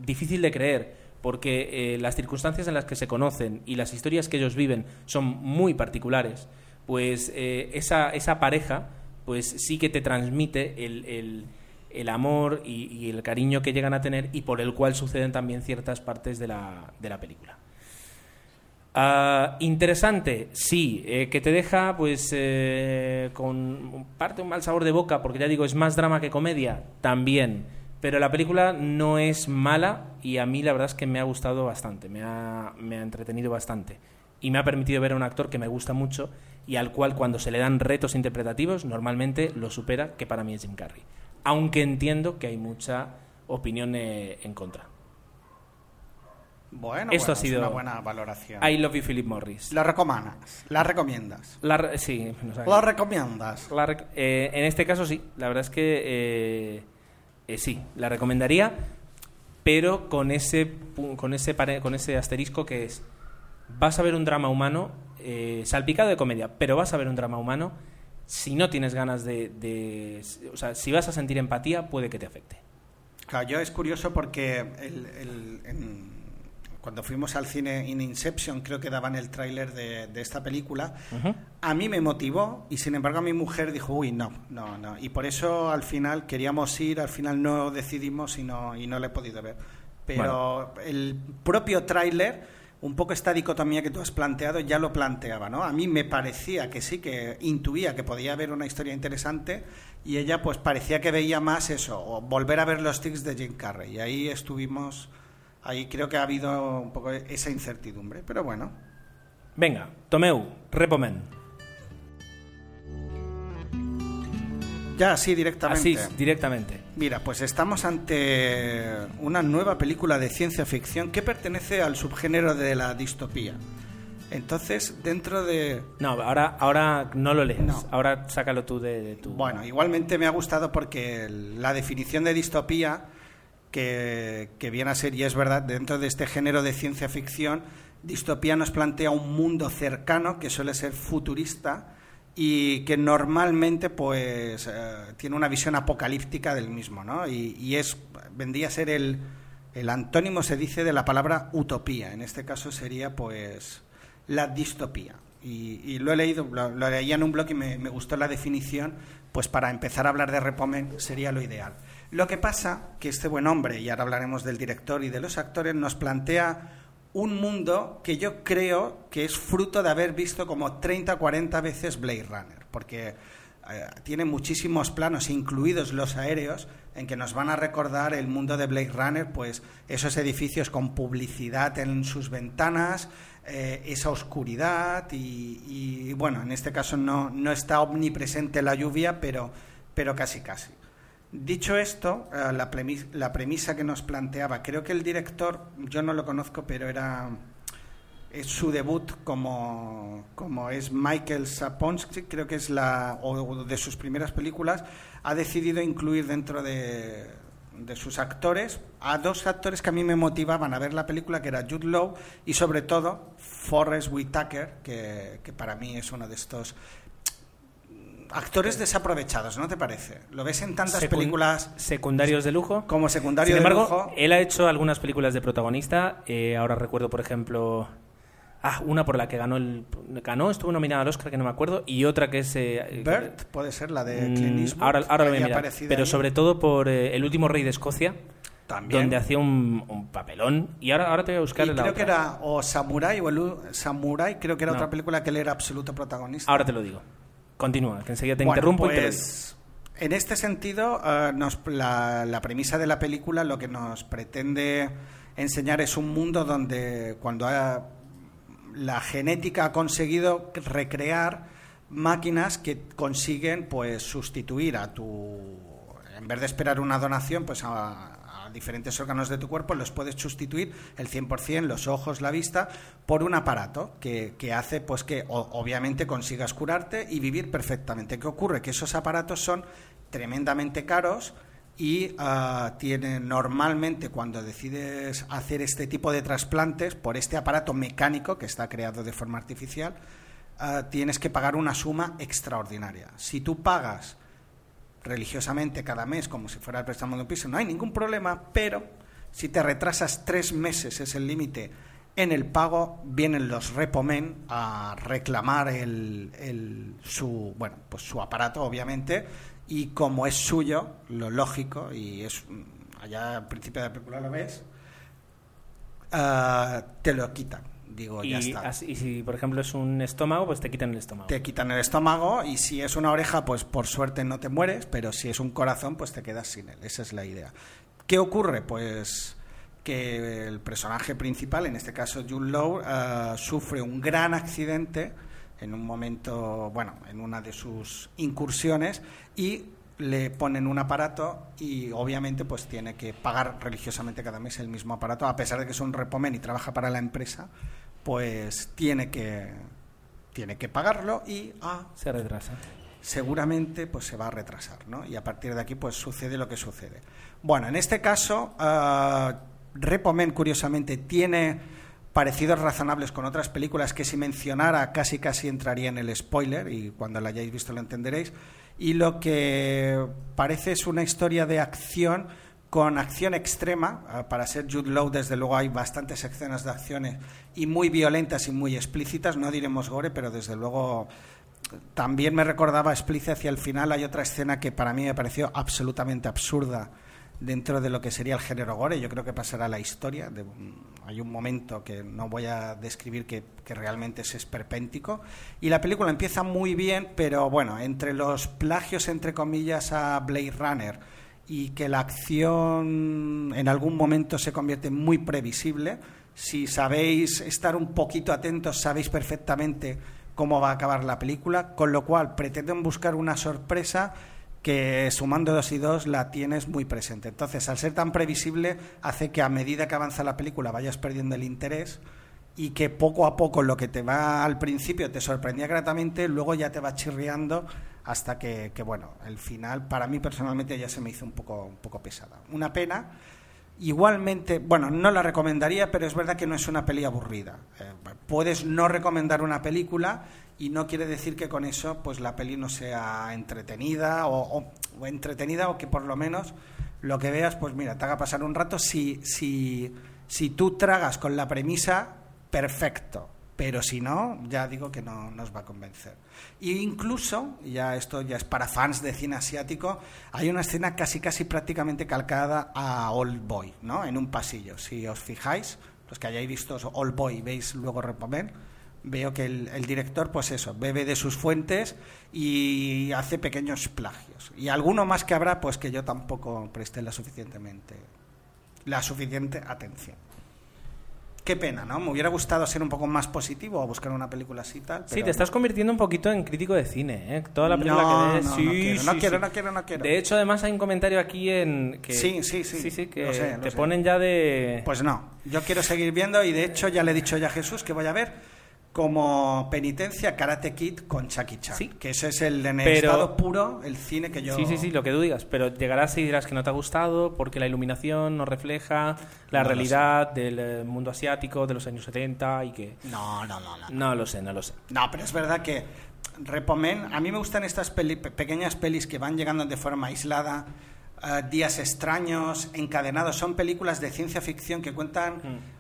difícil de creer, porque eh, las circunstancias en las que se conocen y las historias que ellos viven son muy particulares, pues eh, esa, esa pareja pues sí que te transmite el, el- el amor y, y el cariño que llegan a tener y por el cual suceden también ciertas partes de la, de la película. Ah, interesante, sí, eh, que te deja pues eh, con parte un mal sabor de boca, porque ya digo, es más drama que comedia, también. Pero la película no es mala y a mí la verdad es que me ha gustado bastante, me ha, me ha entretenido bastante. Y me ha permitido ver a un actor que me gusta mucho y al cual cuando se le dan retos interpretativos normalmente lo supera, que para mí es Jim Carrey. Aunque entiendo que hay mucha opinión eh, en contra. Bueno, Esto bueno, ha sido- es una buena valoración. I love you, Philip Morris. La recomiendas, la recomiendas. La re- sí, no sé. La recomiendas. La rec- eh, en este caso sí, la verdad es que eh, eh, sí, la recomendaría, pero con ese, con, ese con ese asterisco que es, vas a ver un drama humano eh, salpicado de comedia, pero vas a ver un drama humano, si no tienes ganas de, de- O sea, si vas a sentir empatía, puede que te afecte. Claro, yo es curioso porque el- el- en- cuando fuimos al cine in Inception, creo que daban el tráiler de, de esta película, Ujú. a mí me motivó y sin embargo a mi mujer dijo, uy, no, no, no. Y por eso al final queríamos ir, al final no decidimos y no, y no la he podido ver. Pero el propio tráiler, un poco esta dicotomía que tú has planteado, ya lo planteaba, ¿no? A mí me parecía que sí, que intuía que podía haber una historia interesante y ella pues parecía que veía más eso, o volver a ver los tics de Jim Carrey. Y ahí estuvimos, ahí creo que ha habido un poco esa incertidumbre, pero bueno. Venga, Tomeu, repomen. Ya, sí, directamente. Así, directamente. Mira, pues estamos ante una nueva película de ciencia ficción que pertenece al subgénero de la distopía. Entonces, dentro de... No, ahora, ahora no lo lees. No. Ahora sácalo tú de, de tu. Bueno, igualmente me ha gustado porque la definición de distopía, que, viene a ser, y es verdad, dentro de este género de ciencia ficción, distopía nos plantea un mundo cercano que suele ser futurista y que normalmente pues eh, tiene una visión apocalíptica del mismo, ¿no? Y, es vendría a ser el, el antónimo se dice de la palabra utopía. En este caso sería pues la distopía. Y, lo he leído, lo, lo leía en un blog y me, me gustó la definición, pues para empezar a hablar de Repomen sería lo ideal. Lo que pasa que este buen hombre, y ahora hablaremos del director y de los actores, nos plantea un mundo que yo creo que es fruto de haber visto como 30 o 40 veces Blade Runner, porque eh, tiene muchísimos planos, incluidos los aéreos, en que nos van a recordar el mundo de Blade Runner, pues esos edificios con publicidad en sus ventanas, eh, esa oscuridad y, y, bueno, en este caso no, no está omnipresente la lluvia, pero, pero casi casi. Dicho esto, eh, la, premisa, la premisa que nos planteaba, creo que el director, yo no lo conozco, pero era es su debut como, como es Michael Saponsky, creo que es la o de sus primeras películas, ha decidido incluir dentro de, de sus actores a dos actores que a mí me motivaban a ver la película, que era Jude Law y sobre todo Forrest Whitaker, que, que para mí es uno de estos actores desaprovechados, ¿no te parece? Lo ves en tantas películas secundarios de lujo. como secundario Sin de embargo, lujo. él ha hecho algunas películas de protagonista. eh, ahora recuerdo, por ejemplo, ah, una por la que ganó el ganó, estuvo nominada al Oscar que no me acuerdo, y otra que es eh, Bert, puede ser la de mm, Clint Eastwood. ahora, ahora lo voy a mirar. Pero ahí. sobre todo por eh, el último rey de Escocia, También. donde hacía un, un papelón. Y ahora, ahora te voy a buscar Y la creo otra. que era o Samurai o el Samurai, creo que era No. otra película que él era absoluto protagonista. Ahora te lo digo. Continúa, que enseguida te Bueno, interrumpo y te lo digo. pues, En este sentido, nos- la, la premisa de la película lo que nos pretende enseñar es un mundo donde cuando ha- la genética ha conseguido recrear máquinas que consiguen pues sustituir a tu en vez de esperar una donación pues a diferentes órganos de tu cuerpo los puedes sustituir el 100% los ojos la vista por un aparato que, que hace pues que obviamente consigas curarte y vivir perfectamente. Qué ocurre que esos aparatos son tremendamente caros y ah, tiene normalmente cuando decides hacer este tipo de trasplantes por este aparato mecánico que está creado de forma artificial ah, tienes que pagar una suma extraordinaria. Si tú pagas religiosamente cada mes como si fuera el préstamo de un piso no hay ningún problema pero si te retrasas tres meses es el límite. En el pago vienen los repomen a reclamar el, el- su bueno pues su aparato obviamente y como es suyo lo lógico y es allá al principio de la película lo ves ah, te lo quitan digo ya Y, está así- y si, por ejemplo, es un estómago, pues te quitan el estómago. te quitan el estómago y si es una oreja, pues por suerte no te mueres, pero si es un corazón, pues te quedas sin él. Esa es la idea. ¿Qué ocurre? Pues que el personaje principal, en este caso Jude Law, eh, sufre un gran accidente en un momento, bueno, en una de sus incursiones y le ponen un aparato y obviamente pues tiene que pagar religiosamente cada mes el mismo aparato, a pesar de que es un repomen y trabaja para la empresa, pues tiene que tiene que pagarlo y ah, Se retrasa. seguramente pues se va a retrasar, ¿no? Y a partir de aquí pues sucede lo que sucede. Bueno, en este caso ah, Repomen curiosamente tiene parecidos razonables con otras películas que si mencionara casi casi entraría en el spoiler y cuando la hayáis visto lo entenderéis y lo que parece es una historia de acción con acción extrema. Ah, Para ser Jude Law, desde luego, hay bastantes escenas de acciones y muy violentas y muy explícitas. No diremos gore, pero desde luego también me recordaba explícita hacia el final. Hay otra escena que para mí me pareció absolutamente absurda dentro de lo que sería el género gore. Yo creo que pasará la historia. Hay un momento que no voy a describir que, que realmente es esperpéntico. Y la película empieza muy bien, pero bueno, entre los plagios, entre comillas, a Blade Runner y que la acción en algún momento se convierte en muy previsible, si sabéis estar un poquito atentos, sabéis perfectamente cómo va a acabar la película, con lo cual pretenden buscar una sorpresa que sumando dos y dos la tienes muy presente. Entonces, al ser tan previsible, hace que a medida que avanza la película vayas perdiendo el interés y que poco a poco lo que te va al principio te sorprendía gratamente, luego ya te va chirriando hasta que, que, bueno, el final para mí personalmente ya se me hizo un poco, un poco pesada. Una pena. Igualmente, bueno, no la recomendaría, pero es verdad que no es una peli aburrida. Eh, puedes no recomendar una película y no quiere decir que con eso pues la peli no sea entretenida o, o- o entretenida o que por lo menos lo que veas pues mira te haga pasar un rato si si si tú tragas con la premisa perfecto pero si no ya digo que no nos va a convencer e incluso ya esto ya es para fans de cine asiático hay una escena casi casi prácticamente calcada a Old Boy no en un pasillo si os fijáis los que hayáis visto Old Boy y veis luego Repomen veo que el, el director, pues eso, bebe de sus fuentes y hace pequeños plagios. Y alguno más que habrá, pues que yo tampoco presté la suficientemente la suficiente atención. Qué pena, ¿no? Me hubiera gustado ser un poco más positivo o buscar una película así y tal. Sí, te estás convirtiendo un poquito en crítico de cine, ¿eh? Toda la película No, que ves. no, no sí, quiero, sí, no quiero, sí. no quiero, no quiero. De hecho, además hay un comentario aquí en que Sí, sí, sí, que lo sé, lo te sé. ponen ya de Pues no, yo quiero seguir viendo y de hecho ya le he dicho ya a Jesús que voy a ver como penitencia Karate Kid con Chucky Chan. Sí. Que ese es el en Pero- estado puro, el cine que yo... Sí, sí, sí, lo que tú digas, pero llegarás y dirás que no te ha gustado porque la iluminación no refleja la No realidad del eh, mundo asiático de los años 70 y que No, no, no, no. no lo sé, no lo sé. No, pero es verdad que Repomen, a mí me gustan estas peli- pequeñas pelis que van llegando de forma aislada, eh, días extraños, encadenados. Son películas de ciencia ficción que cuentan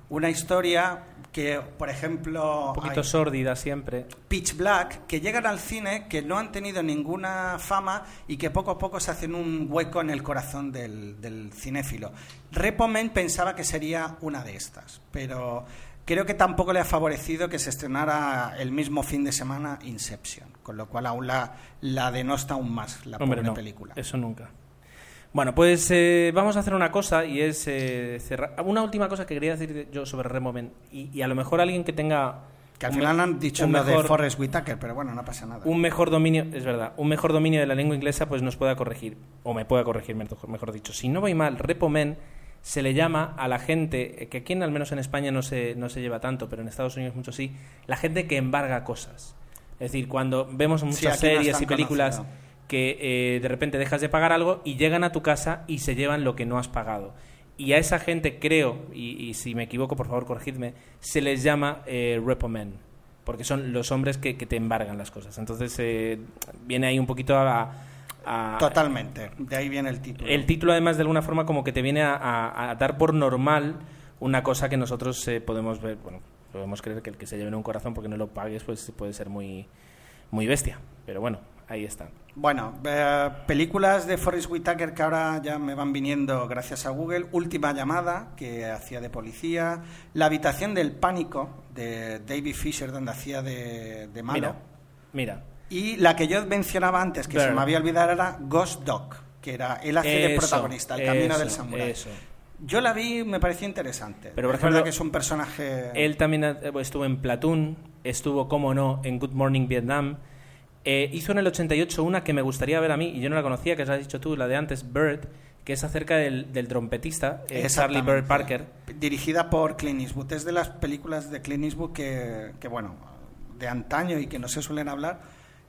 una historia que, por ejemplo, Un poquito hay sórdida siempre. Pitch Black, que llegan al cine, que no han tenido ninguna fama y que poco a poco se hacen un hueco en el corazón del, del cinéfilo. Repomen pensaba que sería una de estas, pero creo que tampoco le ha favorecido que se estrenara el mismo fin de semana Inception, con lo cual aún la, la denosta aún más la Hombre, pobre no, película. eso nunca. Bueno, pues eh, vamos a hacer una cosa y es eh, cerrar. Una última cosa que quería decir yo sobre Removen y, y a lo mejor alguien que tenga Que al final han dicho lo de mejor- Forrest Whitaker, pero bueno, no pasa nada. un mejor dominio, es verdad, un mejor dominio de la lengua inglesa pues nos pueda corregir, o me pueda corregir, mejor, dicho. Si no voy mal, repomen se le llama a la gente, eh, que aquí al menos en España no se, no se lleva tanto, pero en Estados Unidos mucho sí, la gente que embarga cosas. Es decir, cuando vemos muchas series y películas conocido. Que eh, de repente dejas de pagar algo y llegan a tu casa y se llevan lo que no has pagado. Y a esa gente creo, y, y si me equivoco por favor corregidme, se les llama eh, repomen porque son los hombres que, que te embargan las cosas. Entonces eh, viene ahí un poquito a, a- Totalmente, de ahí viene el título. el título además de alguna forma como que te viene a, a- a dar por normal una cosa que nosotros eh, podemos ver, bueno, podemos creer que el que se lleve en un corazón porque no lo pagues pues puede ser muy muy bestia, pero bueno, ahí está. Bueno, eh, películas de Forrest Whitaker que ahora ya me van viniendo gracias a Google. Última llamada, que hacía de policía. La habitación del pánico, de David Fisher, donde hacía de, de malo. Mira, mira. Y la que yo mencionaba antes, que se me había olvidado, era Ghost Dog, que era él hace de protagonista, el camino eso, del samurái. Yo la vi, me pareció interesante. Pero, por Es ejemplo, que es un personaje... Él también estuvo en Platoon, estuvo, como no, en Good Morning Vietnam. Eh, hizo en el 88 una que me gustaría ver a mí, y yo no la conocía, que la has dicho tú, la de antes, Bird, que es acerca del, del trompetista, eh, Charlie. Bird Parker. Dirigida por Clint Eastwood. Es de las películas de Clint Eastwood que, que, bueno, de antaño y que no se suelen hablar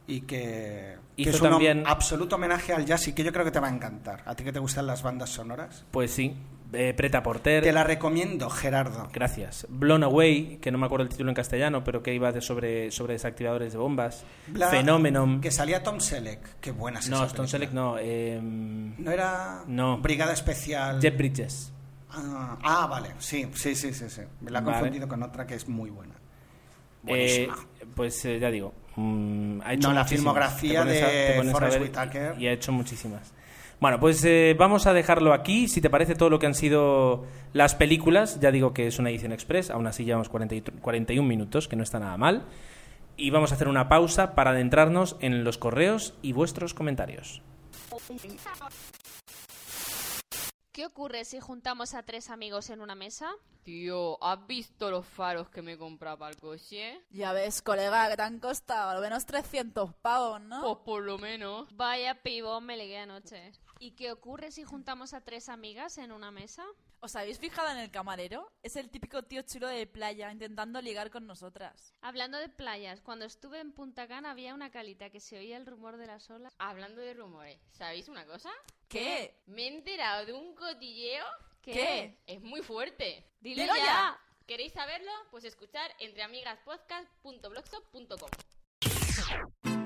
y que, que Hizo es un también- absoluto homenaje al jazz y que yo creo que te va a encantar. A ti que te gustan las bandas sonoras. Pues sí, eh, Preta Porter. Te la recomiendo, Gerardo. Gracias. Blown Away, que no me acuerdo el título en castellano, pero que iba de sobre, sobre desactivadores de bombas. Bla- Phenomenon. Que salía Tom Selleck. Qué buena No, película. Select no. em, ¿No era No. Brigada Especial? Jeff Bridges. Ah, ah, vale. Sí, sí, sí, sí. sí. Me la he Vale. confundido con otra que es muy buena. Eh, pues eh, ya digo, mm, ha hecho No, la filmografía de a Forrest Whitaker. Y ha hecho muchísimas. Bueno, pues eh, vamos a dejarlo aquí. Si te parece todo lo que han sido las películas, ya digo que es una edición express, aún así llevamos 40 y- 41 minutos, que no está nada mal. Y vamos a hacer una pausa para adentrarnos en los correos y vuestros comentarios. ¿Qué ocurre si juntamos a tres amigos en una mesa? Tío, ¿has visto los faros que me para el coche? Ya ves, colega, que te han costado al menos 300 pavos, ¿no? Pues por lo menos. Vaya pibón me ligué anoche. ¿Y qué ocurre si juntamos a tres amigas en una mesa? ¿Os habéis fijado en el camarero? Es el típico tío chulo de playa intentando ligar con nosotras. Hablando de playas, cuando estuve en Punta Cana había una calita que se oía el rumor de las olas. Hablando de rumores, ¿sabéis una cosa? ¿Qué? Me he enterado de un cotilleo ¿Qué? es muy fuerte. Dilo, Dilo ya. ya. ¿Queréis saberlo? Pues escuchar entreamigaspodcast.blogspot.com.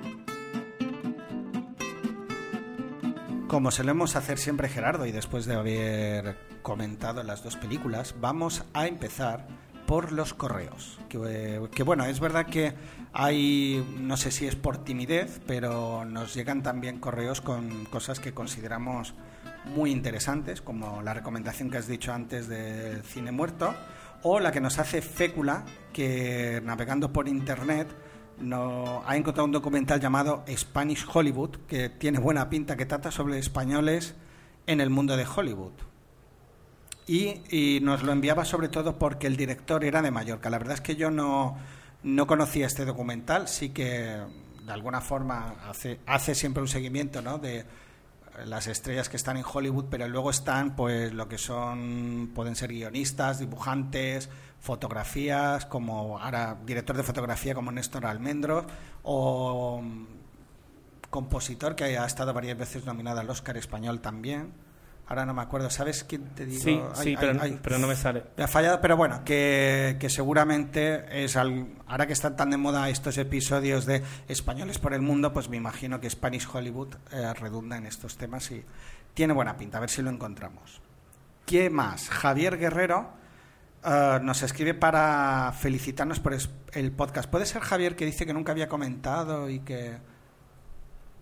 Como solemos hacer siempre Gerardo y después de haber comentado las dos películas, vamos a empezar por los correos. Que, eh, que, bueno, es verdad que hay, no sé si es por timidez, pero nos llegan también correos con cosas que consideramos muy interesantes, como la recomendación que has dicho antes del cine muerto, o la que nos hace Fécula, que navegando por internet no, ha encontrado un documental llamado Spanish Hollywood, que tiene buena pinta, que trata sobre españoles en el mundo de Hollywood. Y, nos lo enviaba sobre todo porque el director era de Mallorca. La verdad es que yo no, no conocía este documental, sí que de alguna forma hace, hace siempre un seguimiento ¿no? de las estrellas que están en Hollywood, pero luego están pues lo que son, pueden ser guionistas, dibujantes, fotografías, como ahora director de fotografía como Néstor Almendros, o mm, compositor que ha estado varias veces nominado al Oscar español también. Ahora no me acuerdo, ¿sabes quién te digo? Sí, Ay, sí, ay, pero, ay. pero no me sale. Me ha fallado, pero bueno, que, que seguramente es al- ahora que están tan de moda estos episodios de españoles por el mundo, pues me imagino que Spanish Hollywood eh, redunda en estos temas y tiene buena pinta, a ver si lo encontramos. ¿Qué más? Javier Guerrero eh, nos escribe para felicitarnos por el podcast. ¿Puede ser Javier que dice que nunca había comentado y que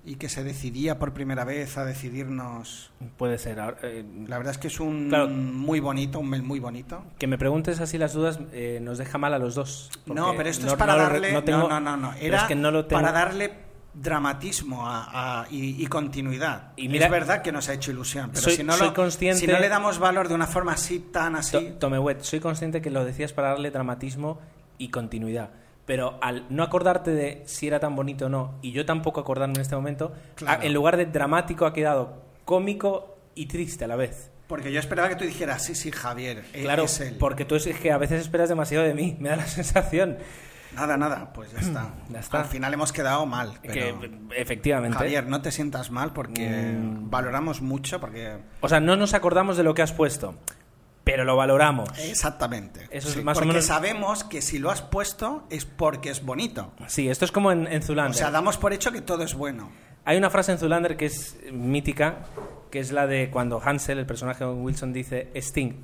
y que se decidía por primera vez a decidirnos? Puede ser. eh, La verdad es que es un Claro. muy bonito, un mail muy bonito. que me preguntes así las dudas eh, nos deja mal a los dos. No, pero esto no- es para no lo re- darle. no tengo- no, no, no, Era es que no lo tengo- para darle dramatismo a- a- y, y continuidad. Y mira- es verdad que nos ha hecho ilusión, pero Soy- si, no soy lo- consciente- si no le damos valor de una forma así, tan así. To- Tomewet, soy consciente que lo decías para darle dramatismo y continuidad. Pero al no acordarte de si era tan bonito o no, y yo tampoco acordarme en este momento, Claro. a- en lugar de dramático ha quedado cómico y triste a la vez. Porque yo esperaba que tú dijeras, sí, sí, Javier, e- Claro, es él. porque tú es que a veces esperas demasiado de mí, me da la sensación. Nada, nada, pues ya está. Ya está. Al final hemos quedado mal. Pero... Que efectivamente. Javier, no te sientas mal porque Mm. valoramos mucho, porque... O sea, no nos acordamos de lo que has puesto, pero lo valoramos. Exactamente. Eso es Sí, más o porque menos- sabemos que si lo has puesto es porque es bonito. Sí, esto es como en, en O Zulander. sea, damos por hecho que todo es bueno. Hay una frase en Zulander que es mítica, que es la de cuando Hansel, el personaje de Wilson, dice Sting.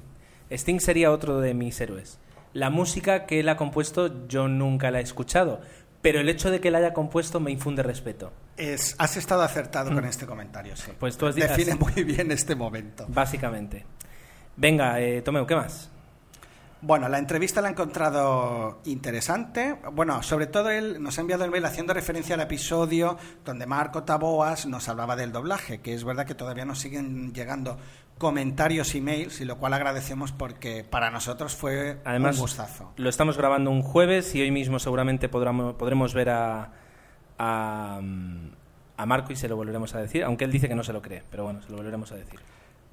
Sting sería otro de mis héroes. La música que él ha compuesto yo nunca la he escuchado, pero el hecho de que la haya compuesto me infunde respeto. Es, has estado acertado con este comentario, sí. Pues tú has Define has- muy bien este momento. Básicamente. Venga, eh, Tomeu, ¿qué más? Bueno, la entrevista la he encontrado interesante. Bueno, sobre todo él nos ha enviado el mail haciendo referencia al episodio donde Marco Taboas nos hablaba del doblaje, que es verdad que todavía nos siguen llegando comentarios y mails, y lo cual agradecemos porque para nosotros fue Además, un gustazo. lo estamos grabando un jueves y hoy mismo seguramente podremos, podremos ver a, a, a Marco y se lo volveremos a decir, aunque él dice que no se lo cree, pero bueno, se lo volveremos a decir.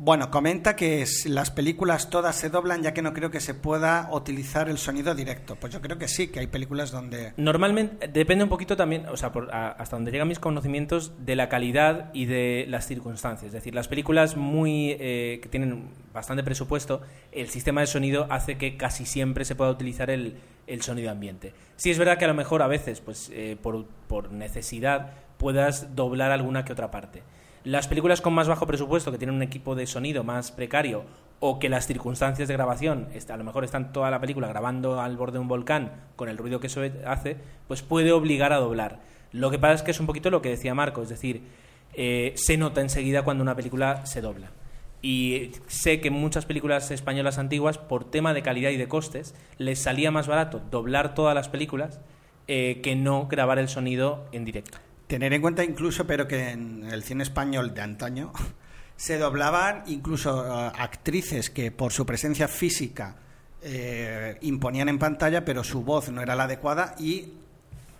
Bueno, comenta que las películas todas se doblan ya que no creo que se pueda utilizar el sonido directo. Pues yo creo que sí, que hay películas donde... Normalmente depende un poquito también, o sea, por- hasta donde llegan mis conocimientos, de la calidad y de las circunstancias. Es decir, las películas muy eh, que tienen bastante presupuesto, el sistema de sonido hace que casi siempre se pueda utilizar el, el sonido ambiente. Sí es verdad que a lo mejor a veces, pues eh, por, por necesidad, puedas doblar alguna que otra parte. Las películas con más bajo presupuesto, que tienen un equipo de sonido más precario, o que las circunstancias de grabación, a lo mejor están toda la película grabando al borde de un volcán con el ruido que eso hace, pues puede obligar a doblar. Lo que pasa es que es un poquito lo que decía Marco, es decir, eh, se nota enseguida cuando una película se dobla. Y sé que muchas películas españolas antiguas, por tema de calidad y de costes, les salía más barato doblar todas las películas eh, que no grabar el sonido en directo. Tener en cuenta incluso, pero que en el cine español de antaño se doblaban incluso eh, actrices que por su presencia física eh, imponían en pantalla, pero su voz no era la adecuada y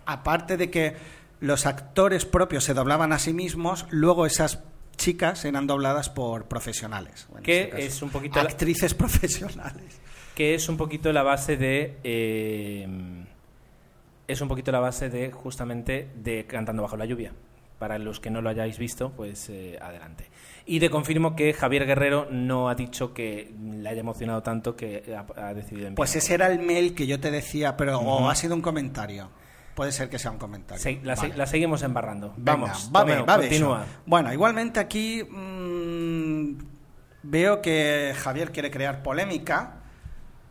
aparte de que los actores propios se doblaban a sí mismos, luego esas chicas eran dobladas por profesionales. Que este es un poquito la- actrices profesionales. que es un poquito la base de eh, es un poquito la base de justamente de cantando bajo la lluvia para los que no lo hayáis visto pues eh, adelante y te confirmo que Javier Guerrero no ha dicho que le haya emocionado tanto que ha, ha decidido enviar Pues ese era el mail que yo te decía, pero ha sido un comentario. Puede ser que sea un comentario. Se- la, se- Vale. la seguimos embarrando Venga, vamos va va continúa. Bueno, igualmente aquí mm, veo que Javier quiere crear polémica,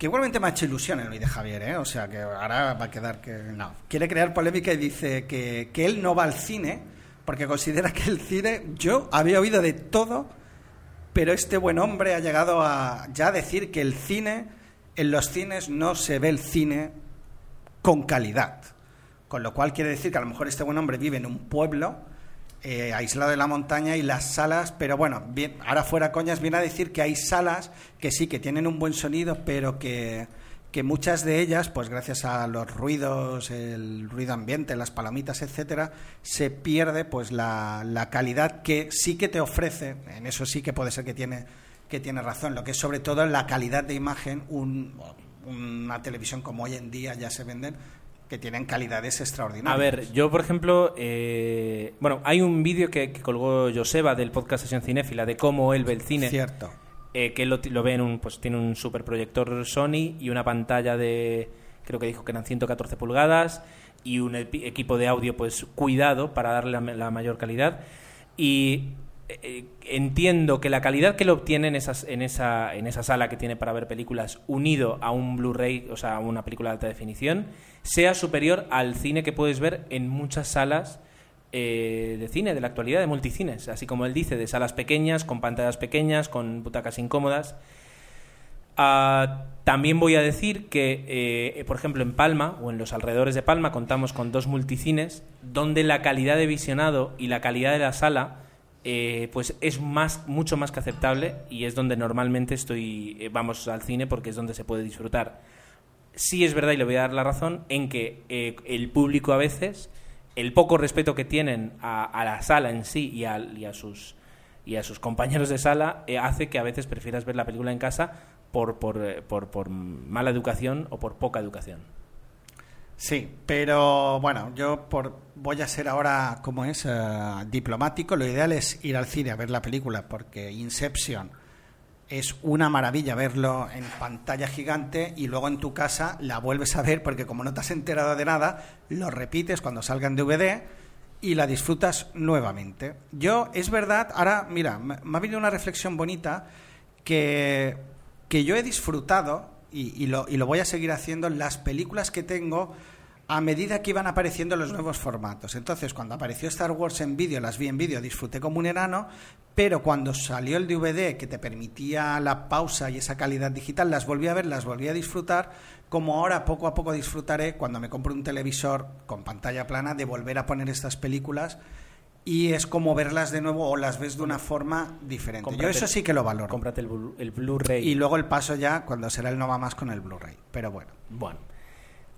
que igualmente me ha hecho ilusión el de Javier, ¿eh? O sea, que ahora va a quedar que no. Quiere crear polémica y dice que, que él no va al cine porque considera que el cine, yo había oído de todo, pero este buen hombre ha llegado a ya decir que el cine en los cines no se ve el cine con calidad. Con lo cual quiere decir que a lo mejor este buen hombre vive en un pueblo eh, aislado de la montaña y las salas, pero bueno, ahora fuera coñas, viene a decir que hay salas que sí, que tienen un buen sonido, pero que, que muchas de ellas, pues gracias a los ruidos, el ruido ambiente, las palomitas, etcétera, se pierde pues la, la calidad que sí que te ofrece, en eso sí que puede ser que tiene, que tiene razón, lo que es sobre todo la calidad de imagen, un, una televisión como hoy en día ya se venden, que tienen calidades extraordinarias. A ver, yo por ejemplo, eh, bueno, hay un vídeo que, que colgó Joseba del podcast Sesión Cinéfila de cómo él ve el cine. Cierto. eh, que él lo, lo ve en un, pues tiene un super proyector Sony y una pantalla de, creo que dijo que eran 114 pulgadas y un equipo de audio pues cuidado para darle la, la mayor calidad y eh, entiendo que la calidad que lo obtiene en, en, esa, en esa sala que tiene para ver películas unido a un Blu-ray, o sea, a una película de alta definición, sea superior al cine que puedes ver en muchas salas eh, de cine, de la actualidad, de multicines, así como él dice, de salas pequeñas, con pantallas pequeñas, con butacas incómodas. Ah, también voy a decir que, eh, por ejemplo, en Palma o en los alrededores de Palma contamos con dos multicines donde la calidad de visionado y la calidad de la sala eh, pues es más, mucho más que aceptable y es donde normalmente estoy, eh, vamos al cine porque es donde se puede disfrutar. Sí es verdad y le voy a dar la razón en que eh, el público a veces, el poco respeto que tienen a, la sala en sí y a, y a sus y a sus compañeros de sala hace que a veces prefieras ver la película en casa por, por, por, por mala educación o por poca educación. Sí, pero bueno, yo por, voy a ser ahora, como es, Eh, diplomático. Lo ideal es ir al cine a ver la película porque Inception es una maravilla verlo en pantalla gigante y luego en tu casa la vuelves a ver porque como no te has enterado de nada, lo repites cuando salga en DVD y la disfrutas nuevamente. Yo, es verdad, ahora, mira, me ha venido una reflexión bonita que, que yo he disfrutado y, y lo, y lo voy a seguir haciendo las películas que tengo a medida que iban apareciendo los nuevos formatos. Entonces, cuando apareció Star Wars en vídeo, las vi en vídeo, disfruté como un enano, pero cuando salió el DVD que te permitía la pausa y esa calidad digital, las volví a ver, las volví a disfrutar, como ahora poco a poco disfrutaré cuando me compro un televisor con pantalla plana de volver a poner estas películas y es como verlas de nuevo o las ves de una forma diferente. Yo eso sí que lo valoro. Cómprate el, el Blu-ray. Y luego el paso ya cuando será el no va más con el Blu-ray. Pero bueno. Bueno.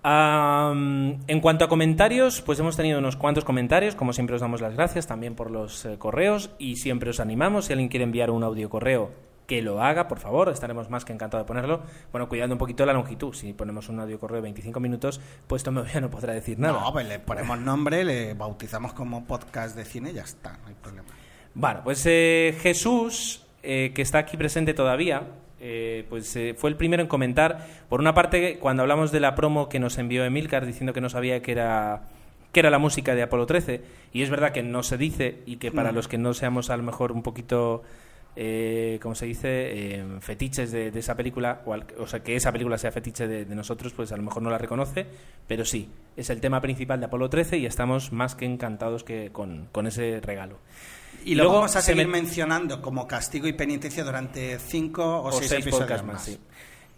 En cuanto a comentarios, pues hemos tenido unos cuantos comentarios. Como siempre os damos las gracias también por los eh, correos y siempre os animamos. Si alguien quiere enviar un audio correo, que lo haga, por favor. Estaremos más que encantados de ponerlo. Bueno, cuidando un poquito la longitud. Si ponemos un audio correo de 25 minutos, pues Tomeo ya no podrá decir nada. No, pues le ponemos nombre, le bautizamos como podcast de cine y ya está, no hay problema. Bueno, pues eh, Jesús, eh, que está aquí presente todavía, eh, pues eh, fue el primero en comentar. Por una parte, cuando hablamos de la promo que nos envió Emilcar diciendo que no sabía que era que era la música de Apolo 13, y es verdad que no se dice, y que para los que no seamos a lo mejor un poquito, eh, ¿cómo se dice?, Eh, fetiches de, de esa película, o, al- o sea, que esa película sea fetiche de, de nosotros, pues a lo mejor no la reconoce, pero sí, es el tema principal de Apolo 13 y estamos más que encantados que con, con ese regalo. Y lo Luego vamos a se seguir me- mencionando como castigo y penitencia durante cinco o, seis, episodios podcasts más. sí.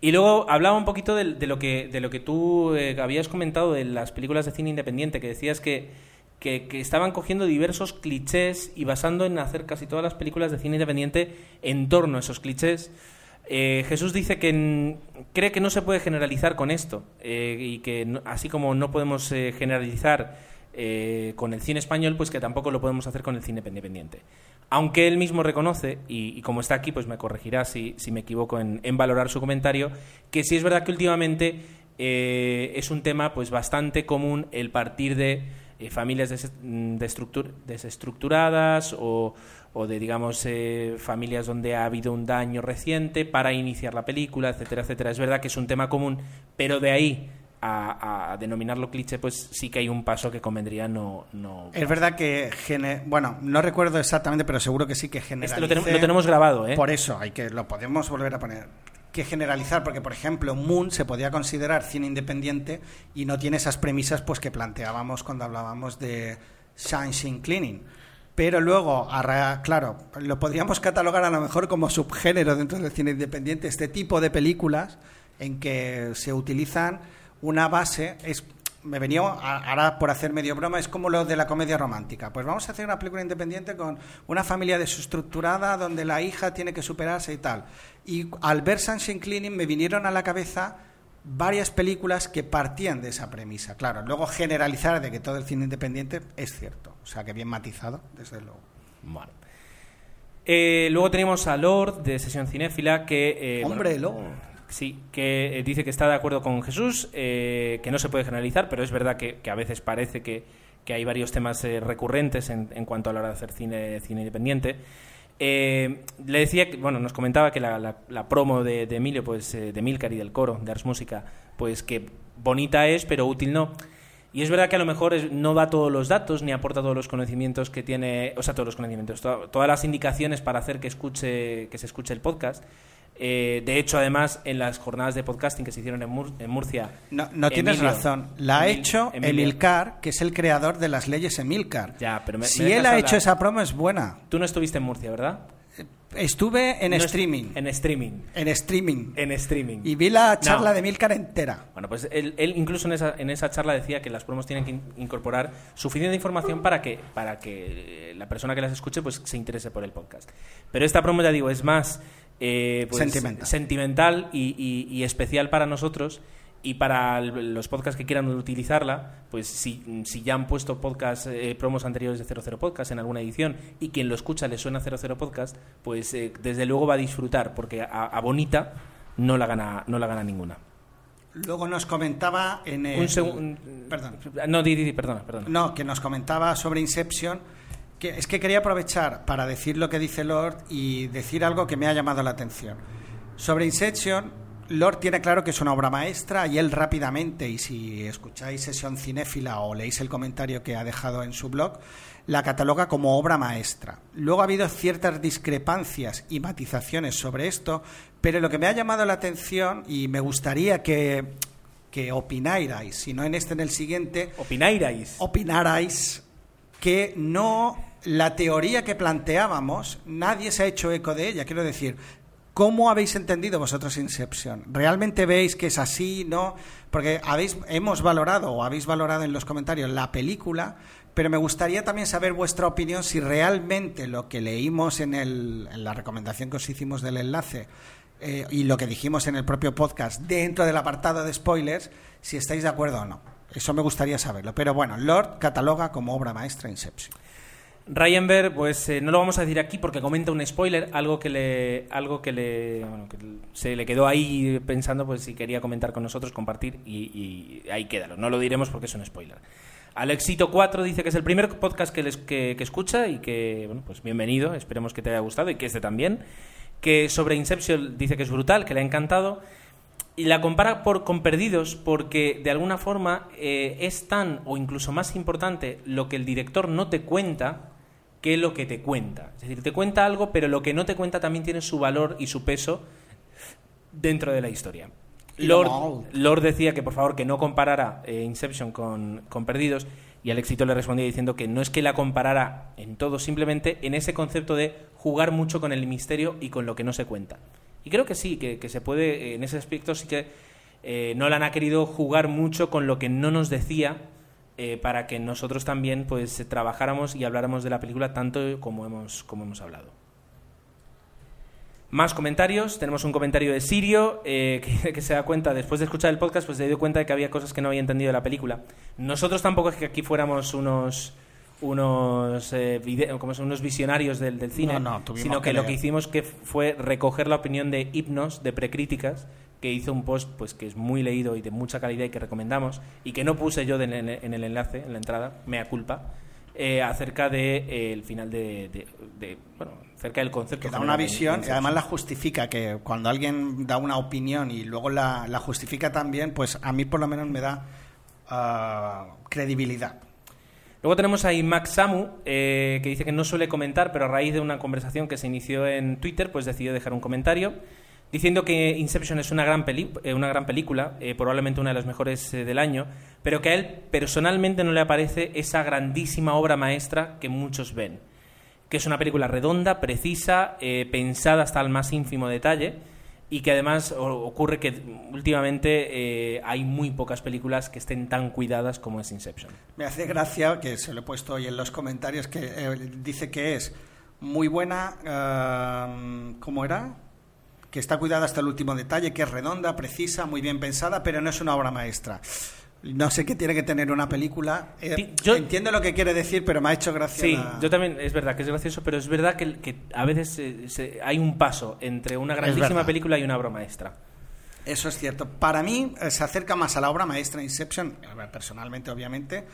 Y luego hablaba un poquito de, de lo que de lo que tú eh, habías comentado de las películas de cine independiente, que decías que, que, que estaban cogiendo diversos clichés y basando en hacer casi todas las películas de cine independiente en torno a esos clichés. Eh, Jesús dice que cree que no se puede generalizar con esto eh, y que no- así como no podemos generalizar eh, con el cine español, pues que tampoco lo podemos hacer con el cine independiente. Aunque él mismo reconoce, y, como está aquí, pues me corregirá si, me equivoco en, valorar su comentario, que sí es verdad que últimamente eh, es un tema pues bastante común el partir de eh, familias mm, de estructur- desestructuradas o, o de, digamos, familias donde ha habido un daño reciente para iniciar la película, etcétera, etcétera. Es verdad que es un tema común, pero de ahí a, a denominarlo cliché, pues sí que hay un paso que convendría no... no Es verdad que, gene- bueno, no recuerdo exactamente, pero seguro que sí que Este generalice... lo, tenemos- lo tenemos grabado, ¿eh? Por eso, hay que lo podemos volver a poner. Que generalizar, porque por ejemplo, Moon se podía considerar cine independiente y no tiene esas premisas pues que planteábamos cuando hablábamos de Sunshine Cleaning. Pero luego, claro, lo podríamos catalogar a lo mejor como subgénero dentro del cine independiente, este tipo de películas en que se utilizan una base, es me venía a- ahora por hacer medio broma, es como lo de la comedia romántica. Pues vamos a hacer una película independiente con una familia desestructurada donde la hija tiene que superarse y tal. Y al ver Sunshine Cleaning me vinieron a la cabeza varias películas que partían de esa premisa. Claro, luego generalizar de que todo el cine independiente es cierto. O sea, que bien matizado, desde luego. Bueno. Eh, luego tenemos a Lord de Sesión Cinéfila que... eh, Hombre, bueno, Lord. Sí, que eh, dice que está de acuerdo con Jesús, eh, que no se puede generalizar, pero es verdad que, a veces parece que, que hay varios temas eh, recurrentes en, en cuanto a la hora de hacer cine, cine independiente. Eh, le decía, que, bueno, nos comentaba que la, la- la promo de, Emilio, pues eh, de Milcar y del coro de Ars Música, pues que bonita es, pero útil no. Y es verdad que a lo mejor es- no da todos los datos ni aporta todos los conocimientos que tiene, o sea, todos los conocimientos, to- todas las indicaciones para hacer que escuche que se escuche el podcast. Eh, de hecho, además, en las jornadas de podcasting que se hicieron en, Mur- en Murcia. No, no tienes Emilio- razón. La ha hecho Emilio- Emilcar, que es el creador de las leyes Emilcar. Ya, pero me- si me él ha hablar. hecho esa promo es buena. Tú no estuviste en Murcia, ¿verdad? Estuve en No streaming. En streaming. En streaming. En streaming. Y vi la charla No. de Milcar entera. Bueno, pues él, él incluso en esa, en esa charla decía que las promos tienen que in- incorporar suficiente información para que, para que eh, la persona que las escuche pues se interese por el podcast. Pero esta promo, ya digo, es más eh, pues, Sentimental. sentimental y, y- y especial para nosotros y para el- los podcasts que quieran utilizarla, pues si, si ya han puesto podcast, eh, promos anteriores de 00 Podcast en alguna edición y quien lo escucha le suena 00 Podcast, pues eh, desde luego va a disfrutar porque a, a Bonita no la gana, no la gana ninguna. Luego nos comentaba en el... Un segundo. Perdón. No, di, di, di, perdona, perdona. No, que nos comentaba sobre Inception. Que es que quería aprovechar para decir lo que dice Lord y decir algo que me ha llamado la atención. Sobre Inception, Lord tiene claro que es una obra maestra y él rápidamente, y si escucháis sesión cinéfila o leéis el comentario que ha dejado en su blog, la cataloga como obra maestra. Luego ha habido ciertas discrepancias y matizaciones sobre esto, pero lo que me ha llamado la atención y me gustaría que, que opinarais, si no en este, en el siguiente, Opinairais. opinarais que no la teoría que planteábamos, nadie se ha hecho eco de ella. Quiero decir, ¿cómo habéis entendido vosotros Inception? ¿Realmente veis que es así? ¿No? Porque habéis, hemos valorado o habéis valorado en los comentarios la película, pero me gustaría también saber vuestra opinión si realmente lo que leímos en, el- en la recomendación que os hicimos del enlace eh, y lo que dijimos en el propio podcast dentro del apartado de spoilers, si estáis de acuerdo o no. Eso me gustaría saberlo. Pero bueno, Lord cataloga como obra maestra Inception. Ryan Bear, pues eh, no lo vamos a decir aquí porque comenta un spoiler, algo que le, algo que le, bueno, que se le quedó ahí pensando, pues si quería comentar con nosotros, compartir y, y ahí quédalo. No lo diremos porque es un spoiler. Alexito 4 dice que es el primer podcast que, les- que, que escucha y que, bueno, pues bienvenido, esperemos que te haya gustado y que este también. Que sobre Inception dice que es brutal, que le ha encantado y la compara por, con Perdidos porque de alguna forma eh, es tan o incluso más importante lo que el director no te cuenta que lo que te cuenta. Es decir, te cuenta algo, pero lo que no te cuenta también tiene su valor y su peso dentro de la historia. Lord decía que por favor que no comparara eh, Inception con, con Perdidos y al éxito le respondía diciendo que no es que la comparara en todo, simplemente en ese concepto de jugar mucho con el misterio y con lo que no se cuenta. Y creo que sí, que, que se puede, eh, en ese aspecto sí que eh, Nolan ha querido jugar mucho con lo que no nos decía eh, para que nosotros también pues trabajáramos y habláramos de la película tanto como hemos, como hemos hablado. Más comentarios. Tenemos un comentario de Sirio eh, que, que se da cuenta, después de escuchar el podcast, pues se dio cuenta de que había cosas que no había entendido de la película. Nosotros tampoco es que aquí fuéramos unos unos eh, como son unos visionarios del, del cine, No, no, tuvimos sino que, que lo que hicimos que fue recoger la opinión de Hipnos, de Precríticas, que hizo un post pues que es muy leído y de mucha calidad y que recomendamos, y que no puse yo de- en, el, en el enlace, en la entrada, mea culpa, eh, acerca del de, eh, el final de, de- de- bueno, acerca del concepto. Que da una visión y además la justifica, que cuando alguien da una opinión y luego la, la justifica también, pues a mí por lo menos me da ah, credibilidad. Luego tenemos ahí Max Samu, eh, que dice que no suele comentar, pero a raíz de una conversación que se inició en Twitter, pues decidió dejar un comentario diciendo que Inception es una gran, peli- eh, una gran película, eh, probablemente una de las mejores del año, pero que a él personalmente no le aparece esa grandísima obra maestra que muchos ven. Que es una película redonda, precisa, pensada hasta el más ínfimo detalle, y que además ocurre que últimamente eh, hay muy pocas películas que estén tan cuidadas como es Inception. Me hace gracia que se lo he puesto hoy en los comentarios que eh, dice que es muy buena, eh, ¿cómo era? Que está cuidada hasta el último detalle, que es redonda, precisa, muy bien pensada, pero no es una obra maestra. No sé qué tiene que tener una película. Eh, yo- entiendo lo que quiere decir, pero me ha hecho gracia. Sí, la- yo también, es verdad que es gracioso, pero es verdad que, que a veces eh, se- hay un paso entre una grandísima película y una obra maestra. Eso es cierto. Para mí eh, se acerca más a la obra maestra Inception, personalmente, obviamente,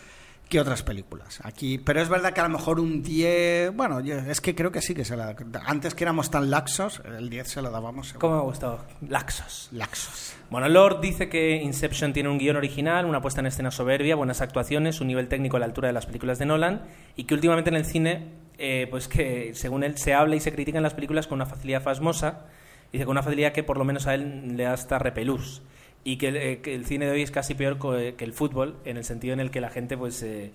que otras películas. Aquí, pero es verdad que a lo mejor un 10, bueno, yo- es que creo que sí que se la antes que éramos tan laxos, el 10 se lo dábamos seguro. ¿Cómo me ha gustado? Laxos. laxos. Bueno, Lord dice que Inception tiene un guion original, una puesta en escena soberbia, buenas actuaciones, un nivel técnico a la altura de las películas de Nolan y que últimamente en el cine, eh, pues que según él se habla y se critican las películas con una facilidad fasmosa, dice con una facilidad que por lo menos a él le da hasta repelús y que, eh, que el cine de hoy es casi peor eh, que el fútbol en el sentido en el que la gente pues eh,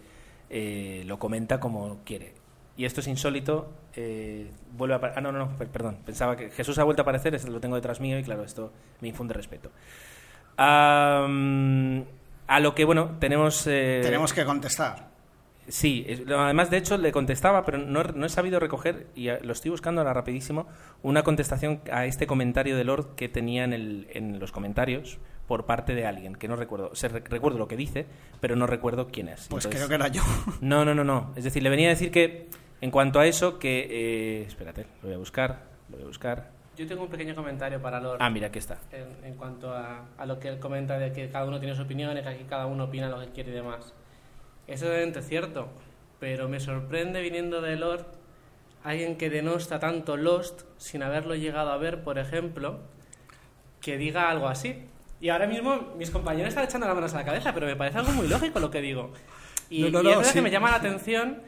eh, lo comenta como quiere. Y esto es insólito. eh, vuelve a ah, no, no, no, per- perdón. Pensaba que Jesús ha vuelto a aparecer, este lo tengo detrás mío y claro, esto me infunde respeto. A lo que, bueno, tenemos... Tenemos que contestar. Sí, además de hecho le contestaba, pero no, no he sabido recoger, y lo estoy buscando ahora rapidísimo, una contestación a este comentario de Lord que tenía en, el- en los comentarios por parte de alguien, que no recuerdo, o sea, re- recuerdo lo que dice, pero no recuerdo quién es. Pues Entonces- creo que era yo. No, no, no, no. Es decir, le venía a decir que en cuanto a eso, que... eh, espérate, lo voy a buscar, lo voy a buscar. Yo tengo un pequeño comentario para Lord. Ah, mira, aquí está. en, en cuanto a, a lo que él comenta de que cada uno tiene su opinión y que aquí cada uno opina lo que quiere y demás. Es obviamente cierto, pero me sorprende viniendo de Lord alguien que denosta tanto Lost sin haberlo llegado a ver, por ejemplo, que diga algo así. Y ahora mismo mis compañeros están echando las manos a la cabeza, pero me parece algo muy lógico lo que digo. Y, No, no, y es verdad sí. que me llama la atención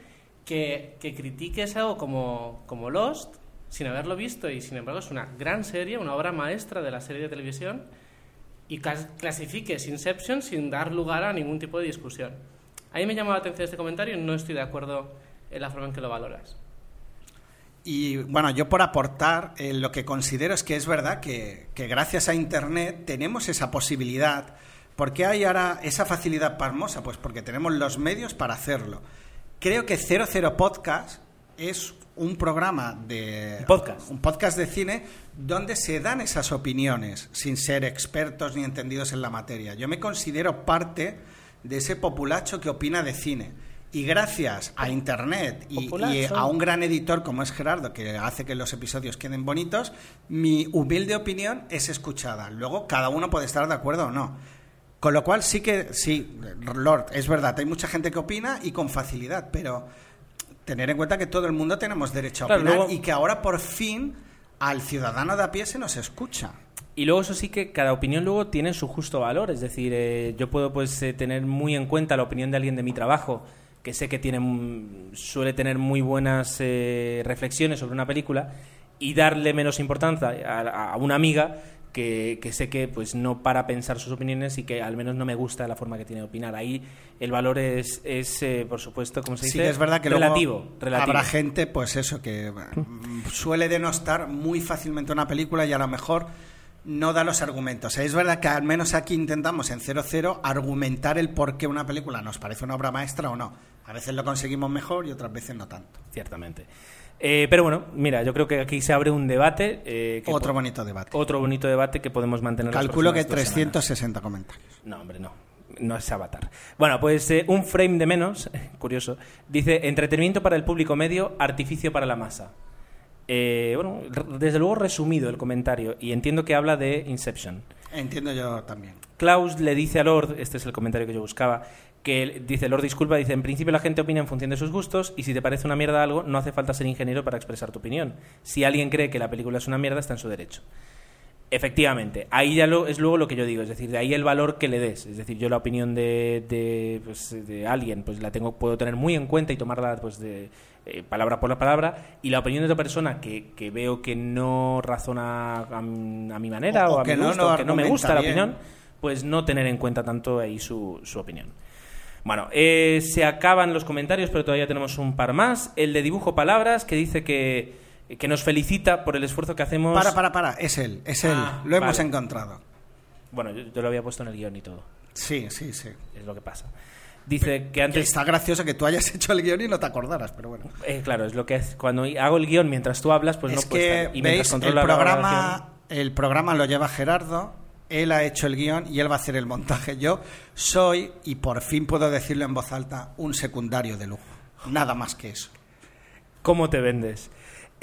que, que critiques algo como, como Lost sin haberlo visto y sin embargo es una gran serie, una obra maestra de la serie de televisión y clas- clasifiques Inception sin dar lugar a ningún tipo de discusión. A mí me llama la atención este comentario y no estoy de acuerdo en la forma en que lo valoras. Y bueno, yo por aportar, eh, lo que considero es que es verdad que, que gracias a Internet tenemos esa posibilidad. ¿Por qué hay ahora esa facilidad pasmosa? Pues porque tenemos los medios para hacerlo. Creo que 00 Podcast es un programa de... Un podcast. Un podcast de cine donde se dan esas opiniones sin ser expertos ni entendidos en la materia. Yo me considero parte de ese populacho que opina de cine. Y gracias a Internet y, a un gran editor como es Gerardo, que hace que los episodios queden bonitos, mi humilde opinión es escuchada. Luego cada uno puede estar de acuerdo o no. Con lo cual sí que, sí, Lord, es verdad, hay mucha gente que opina y con facilidad, pero tener en cuenta que todo el mundo tenemos derecho a Claro, opinar luego- y que ahora por fin al ciudadano de a pie se nos escucha. Y luego eso sí que cada opinión luego tiene su justo valor, es decir, eh, yo puedo pues eh, tener muy en cuenta la opinión de alguien de mi trabajo, que sé que tiene suele tener muy buenas eh, reflexiones sobre una película y darle menos importancia a, a una amiga que, que sé que pues no para pensar sus opiniones y que al menos no me gusta la forma que tiene de opinar. Ahí el valor es, es eh, por supuesto, como se dice, que es verdad que relativo, luego relativo. habrá gente, pues eso, que mm, suele denostar muy fácilmente una película y a lo mejor no da los argumentos. Es verdad que al menos aquí intentamos en 00 argumentar el por qué una película nos parece una obra maestra o no. A veces lo conseguimos mejor y otras veces no tanto. Ciertamente. Eh, pero bueno, mira, yo creo que aquí se abre un debate. eh, que Otro bonito debate. Otro bonito debate que podemos mantener. las Calculo que próximas dos semanas. 360 comentarios. No, hombre, no. No es Avatar. Bueno, pues eh, un frame de menos, curioso, dice entretenimiento para el público medio, artificio para la masa. Eh, bueno, desde luego resumido el comentario y entiendo que habla de Inception. Entiendo yo también. Klaus le dice a Lord, este es el comentario que yo buscaba, que dice, Lord disculpa, dice, en principio la gente opina en función de sus gustos y si te parece una mierda algo, no hace falta ser ingeniero para expresar tu opinión. Si alguien cree que la película es una mierda, está en su derecho. Efectivamente, ahí ya lo, es luego lo que yo digo, es decir, de ahí el valor que le des. Es decir, yo la opinión de, de, pues, de alguien, pues la tengo, puedo tener muy en cuenta y tomarla pues de eh, palabra por la palabra, y la opinión de otra persona que, que veo que no razona a, mi manera O- o, o a que mi gusto, que no me gusta la opinión, pues no tener en cuenta tanto ahí su, su opinión. Bueno, eh, se acaban los comentarios, pero todavía tenemos un par más. El de dibujo palabras, que dice que que nos felicita por el esfuerzo que hacemos. Para, para, para, es él, es él. Ah, Lo hemos vale. encontrado. Bueno, yo, yo lo había puesto en el guion y todo. Sí, sí, sí. Es lo que pasa. Dice que Que antes. está gracioso que tú hayas hecho el guion y no te acordaras, pero bueno. Eh, claro, es lo que es. Cuando hago el guion mientras tú hablas, pues es no que, estar. Y veis, el programa, el programa lo lleva Gerardo, él ha hecho el guion y él va a hacer el montaje. Yo soy, y por fin puedo decirlo en voz alta, un secundario de lujo. Nada más que eso. ¿Cómo te vendes?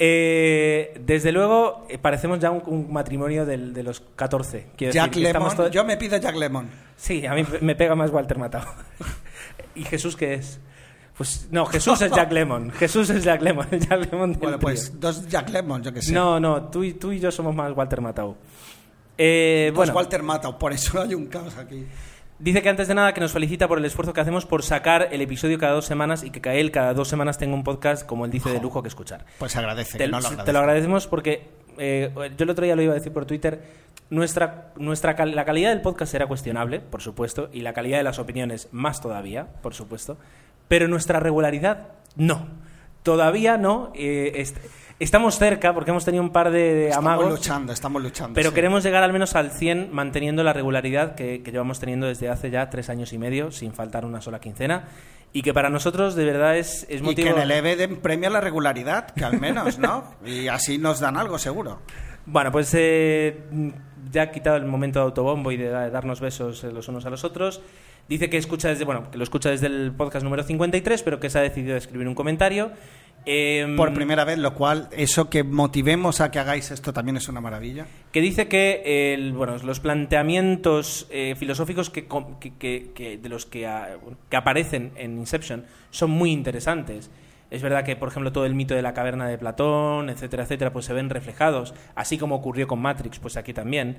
Eh, desde luego, eh, parecemos ya un, un matrimonio del- de los 14. Quiero Jack decir, que estamos Lemon, todos- yo me pido Jack Lemon. Sí, a mí me pega más Walter Matthau. ¿Y Jesús qué es? Pues no, Jesús es Jack Lemon. Jesús es Jack Lemon. el Jack Lemon del Bueno, trío. pues dos Jack Lemon, yo que sé. No, no, tú y, tú y yo somos más Walter Matthau. Eh, bueno, Walter Matthau, por eso hay un caos aquí. Dice que antes de nada que nos felicita por el esfuerzo que hacemos por sacar el episodio cada dos semanas y que él cada dos semanas tenga un podcast, como él dice, de lujo que escuchar. Pues agradece, Te, que no lo te agradece. lo agradecemos porque eh, yo el otro día lo iba a decir por Twitter. Nuestra, nuestra la calidad del podcast era cuestionable, por supuesto, y la calidad de las opiniones más todavía, por supuesto, pero nuestra regularidad no. Todavía no. eh, est- estamos cerca porque hemos tenido un par de Estamos amagos. luchando, estamos luchando. Pero sí. queremos llegar al menos al 100 manteniendo la regularidad que, que llevamos teniendo desde hace ya tres años y medio, sin faltar una sola quincena. Y que para nosotros de verdad es, es Y motivo... que en el EVE den premio a la regularidad, que al menos, ¿no? Y así nos dan algo, seguro. Bueno, pues eh, ya ha quitado el momento de autobombo y de, de darnos besos eh, los unos a los otros. Dice que escucha desde, bueno, que lo escucha desde el podcast número 53, pero que se ha decidido escribir un comentario. Eh, Por primera vez, lo cual, eso que motivemos a que hagáis esto también es una maravilla. que dice que el, bueno, los planteamientos eh, filosóficos que, de los que, ah, que aparecen en Inception son muy interesantes. Es verdad que, por ejemplo, todo el mito de la caverna de Platón, etcétera, etcétera, pues se ven reflejados, así como ocurrió con Matrix, pues aquí también.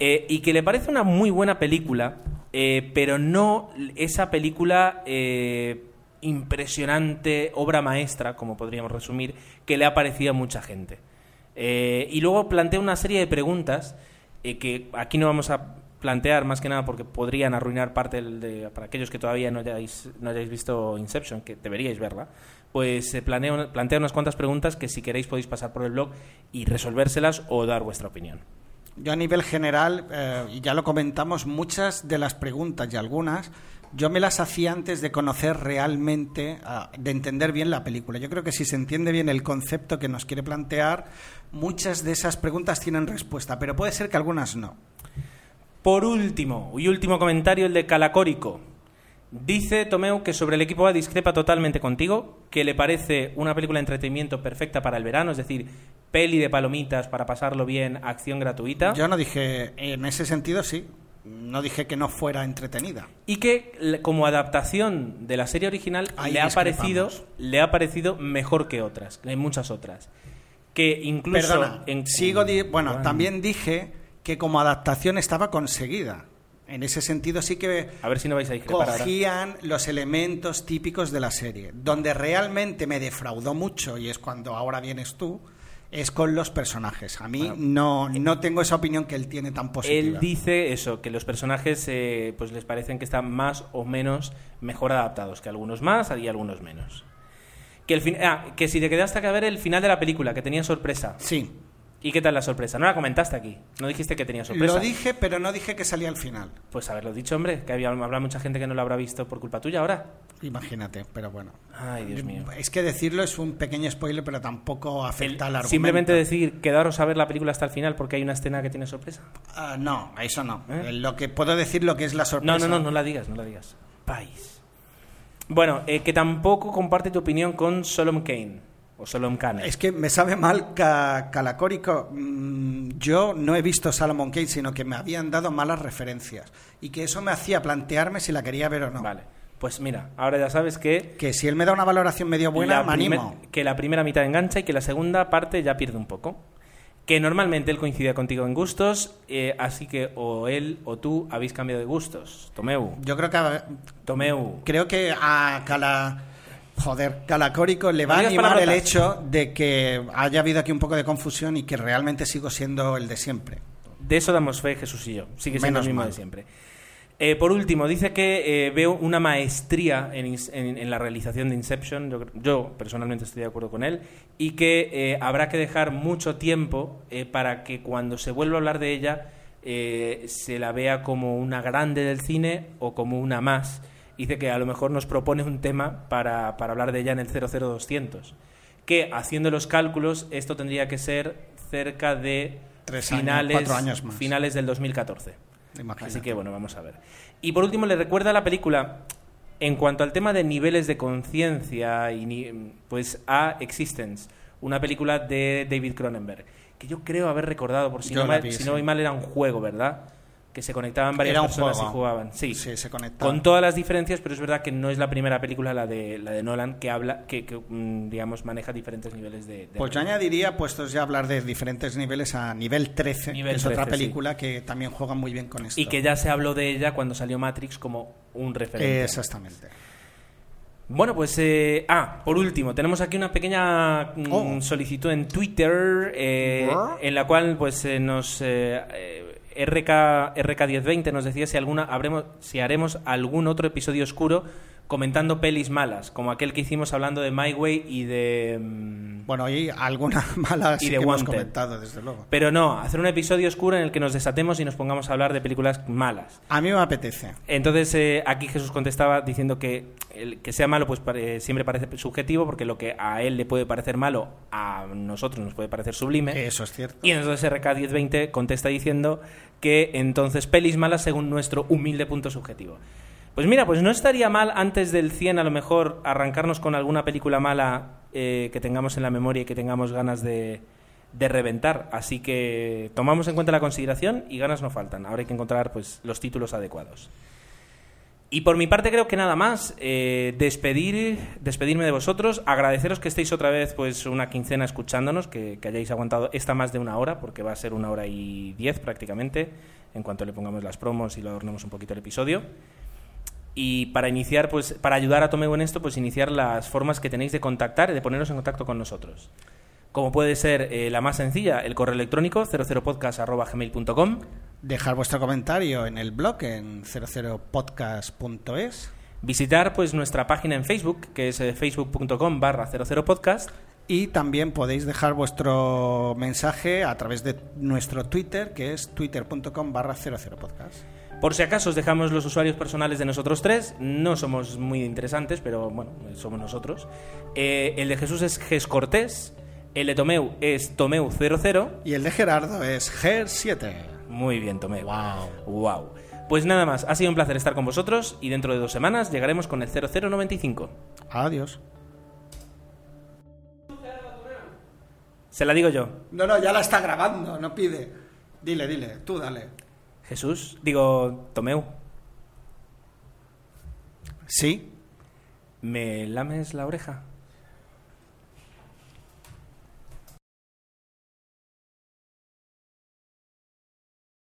Eh, y que le parece una muy buena película, eh, pero no esa película eh, impresionante, obra maestra, como podríamos resumir, que le ha parecido a mucha gente. Eh, y luego plantea una serie de preguntas eh, que aquí no vamos a plantear más que nada porque podrían arruinar parte de, para aquellos que todavía no hayáis, no hayáis visto Inception, que deberíais verla, pues eh, planea, una- plantea unas cuantas preguntas que si queréis podéis pasar por el blog y resolvérselas o dar vuestra opinión. Yo a nivel general, eh, y ya lo comentamos, muchas de las preguntas y algunas, yo me las hacía antes de conocer realmente, ah, de entender bien la película. Yo creo que si se entiende bien el concepto que nos quiere plantear, muchas de esas preguntas tienen respuesta, pero puede ser que algunas no. Por último, y último comentario, el de Calacórico. Dice Tomeu que sobre el equipo A discrepa totalmente contigo, que le parece una película de entretenimiento perfecta para el verano, es decir, peli de palomitas para pasarlo bien, acción gratuita. Yo no dije, en ese sentido sí, no dije que no fuera entretenida. Y que como adaptación de la serie original Ahí le ha, parecido, le ha parecido mejor que otras, que hay muchas otras. Que incluso... Perdona, en- sigo, di- bueno, Bueno. también dije que como adaptación estaba conseguida. En ese sentido sí que A ver si no vais a ahora. cogían los elementos típicos de la serie. Donde realmente me defraudó mucho, y es cuando ahora vienes tú, es con los personajes. A mí no, no tengo esa opinión que él tiene tan positiva. Él dice eso, que los personajes eh, pues les parecen que están más o menos mejor adaptados, que algunos más y algunos menos. Que, el fin- ah, que si te quedaste a ver el final de la película, que tenía sorpresa. Sí, ¿Y qué tal la sorpresa? No la comentaste aquí. No dijiste que tenía sorpresa. lo dije, pero no dije que salía al final. Pues haberlo dicho, hombre, que había, habrá mucha gente que no lo habrá visto por culpa tuya ahora. Imagínate, pero bueno. Ay, Dios mío. Es que decirlo es un pequeño spoiler, pero tampoco afecta al argumento. Simplemente decir, quedaros a ver la película hasta el final porque hay una escena que tiene sorpresa. Ah, no, eso no. ¿Eh? Lo que puedo decir lo que es la sorpresa. No, no, no, no la digas, no la digas. País. Bueno, eh, que tampoco comparte tu opinión con Solomon Kane. O Solomon Kane. Es que me sabe mal ca- Calacórico. Mm, Yo no he visto Salomon Kane, sino que me habían dado malas referencias. Y que eso me hacía plantearme si la quería ver o no. Vale. Pues mira, ahora ya sabes que, Que si él me da una valoración medio buena, me animo. que la primera mitad engancha y que la segunda parte ya pierde un poco. Que normalmente él coincide contigo en gustos, eh, así que o él o tú habéis cambiado de gustos. Tomeu. Yo creo que Tomeu. creo que a Cala joder, Calacórico le va a animar el hecho de que haya habido aquí un poco de confusión y que realmente sigo siendo el de siempre. De eso damos fe Jesús y yo. Sigue siendo Menos el mismo mal. de siempre. Eh, por último, dice que eh, veo una maestría en, ins- en- en la realización de Inception. Yo, yo personalmente estoy de acuerdo con él. Y que eh, habrá que dejar mucho tiempo para que cuando se vuelva a hablar de ella se la vea como una grande del cine o como una más. Dice que a lo mejor nos propone un tema para, para hablar de ella en el 00200. Que haciendo los cálculos, esto tendría que ser cerca de Tres finales, años más. finales del 2014. Imagínate. Así que bueno, vamos a ver. Y por último, le recuerda la película, en cuanto al tema de niveles de conciencia, pues a Existence, una película de David Cronenberg, que yo creo haber recordado, por si, Yo no, mal, vi, si sí. no voy mal, era un juego, ¿verdad? Que se conectaban varias Era un personas juego. y jugaban. Sí, Sí, se conectaban. con todas las diferencias, pero es verdad que no es la primera película, la de, la de Nolan, que habla, que, que, mm, digamos, maneja diferentes niveles de... de Pues yo añadiría, puestos ya a hablar de diferentes niveles, a nivel 13, Nivel que es otra 13, sí. película que también juega muy bien con esto. Y que ya se habló de ella cuando salió Matrix como un referente. Exactamente. Bueno, pues... eh, ah, por último, tenemos aquí una pequeña mm, Oh. solicitud en Twitter eh, en la cual pues eh, nos... RK, RK1020 nos decía si, alguna, habremos, si haremos algún otro episodio oscuro comentando pelis malas, como aquel que hicimos hablando de My Way y de... mm, Bueno, y alguna mala Y sí que hemos comentado, desde luego. Pero no, hacer un episodio oscuro en el que nos desatemos y nos pongamos a hablar de películas malas. A mí me apetece. Entonces eh, aquí Jesús contestaba diciendo que el que sea malo pues siempre parece subjetivo porque lo que a él le puede parecer malo a nosotros nos puede parecer sublime. Eso es cierto. Y entonces RK1020 contesta diciendo que entonces pelis malas según nuestro humilde punto subjetivo. Pues mira, pues no estaría mal antes del 100 a lo mejor arrancarnos con alguna película mala eh, que tengamos en la memoria y que tengamos ganas de, de reventar. Así que tomamos en cuenta la consideración y ganas no faltan. Ahora hay que encontrar pues los títulos adecuados. Y por mi parte creo que nada más. Eh, despedir, despedirme de vosotros, agradeceros que estéis otra vez pues una quincena escuchándonos, que, hayáis aguantado esta más de una hora, porque va a ser una hora y diez prácticamente, en cuanto le pongamos las promos y lo adornemos un poquito el episodio. Y para iniciar, pues, para ayudar a Tomeu en esto, pues iniciar las formas que tenéis de contactar y de poneros en contacto con nosotros. Como puede ser eh, la más sencilla, el correo electrónico 00podcast.gmail.com Dejar vuestro comentario en el blog en 00podcast.es Visitar pues nuestra página en Facebook, que es eh, facebook.com barra 00podcast. y también podéis dejar vuestro mensaje a través de nuestro Twitter, que es twitter.com barra 00podcast. Por si acaso os dejamos los usuarios personales de nosotros tres, no somos muy interesantes, pero bueno, somos nosotros. Eh, el de Jesús es Ges Cortés, el de Tomeu es Tomeu00. Y el de Gerardo es GER7. Muy bien, Tomeu. Wow. Wow. Pues nada más, ha sido un placer estar con vosotros y dentro de dos semanas llegaremos con el 0095. Adiós. Se la digo yo. No, no, ya la está grabando, no pide. Dile, dile, tú dale. Jesús, digo, Tomeu, Sí. ¿me lames la oreja?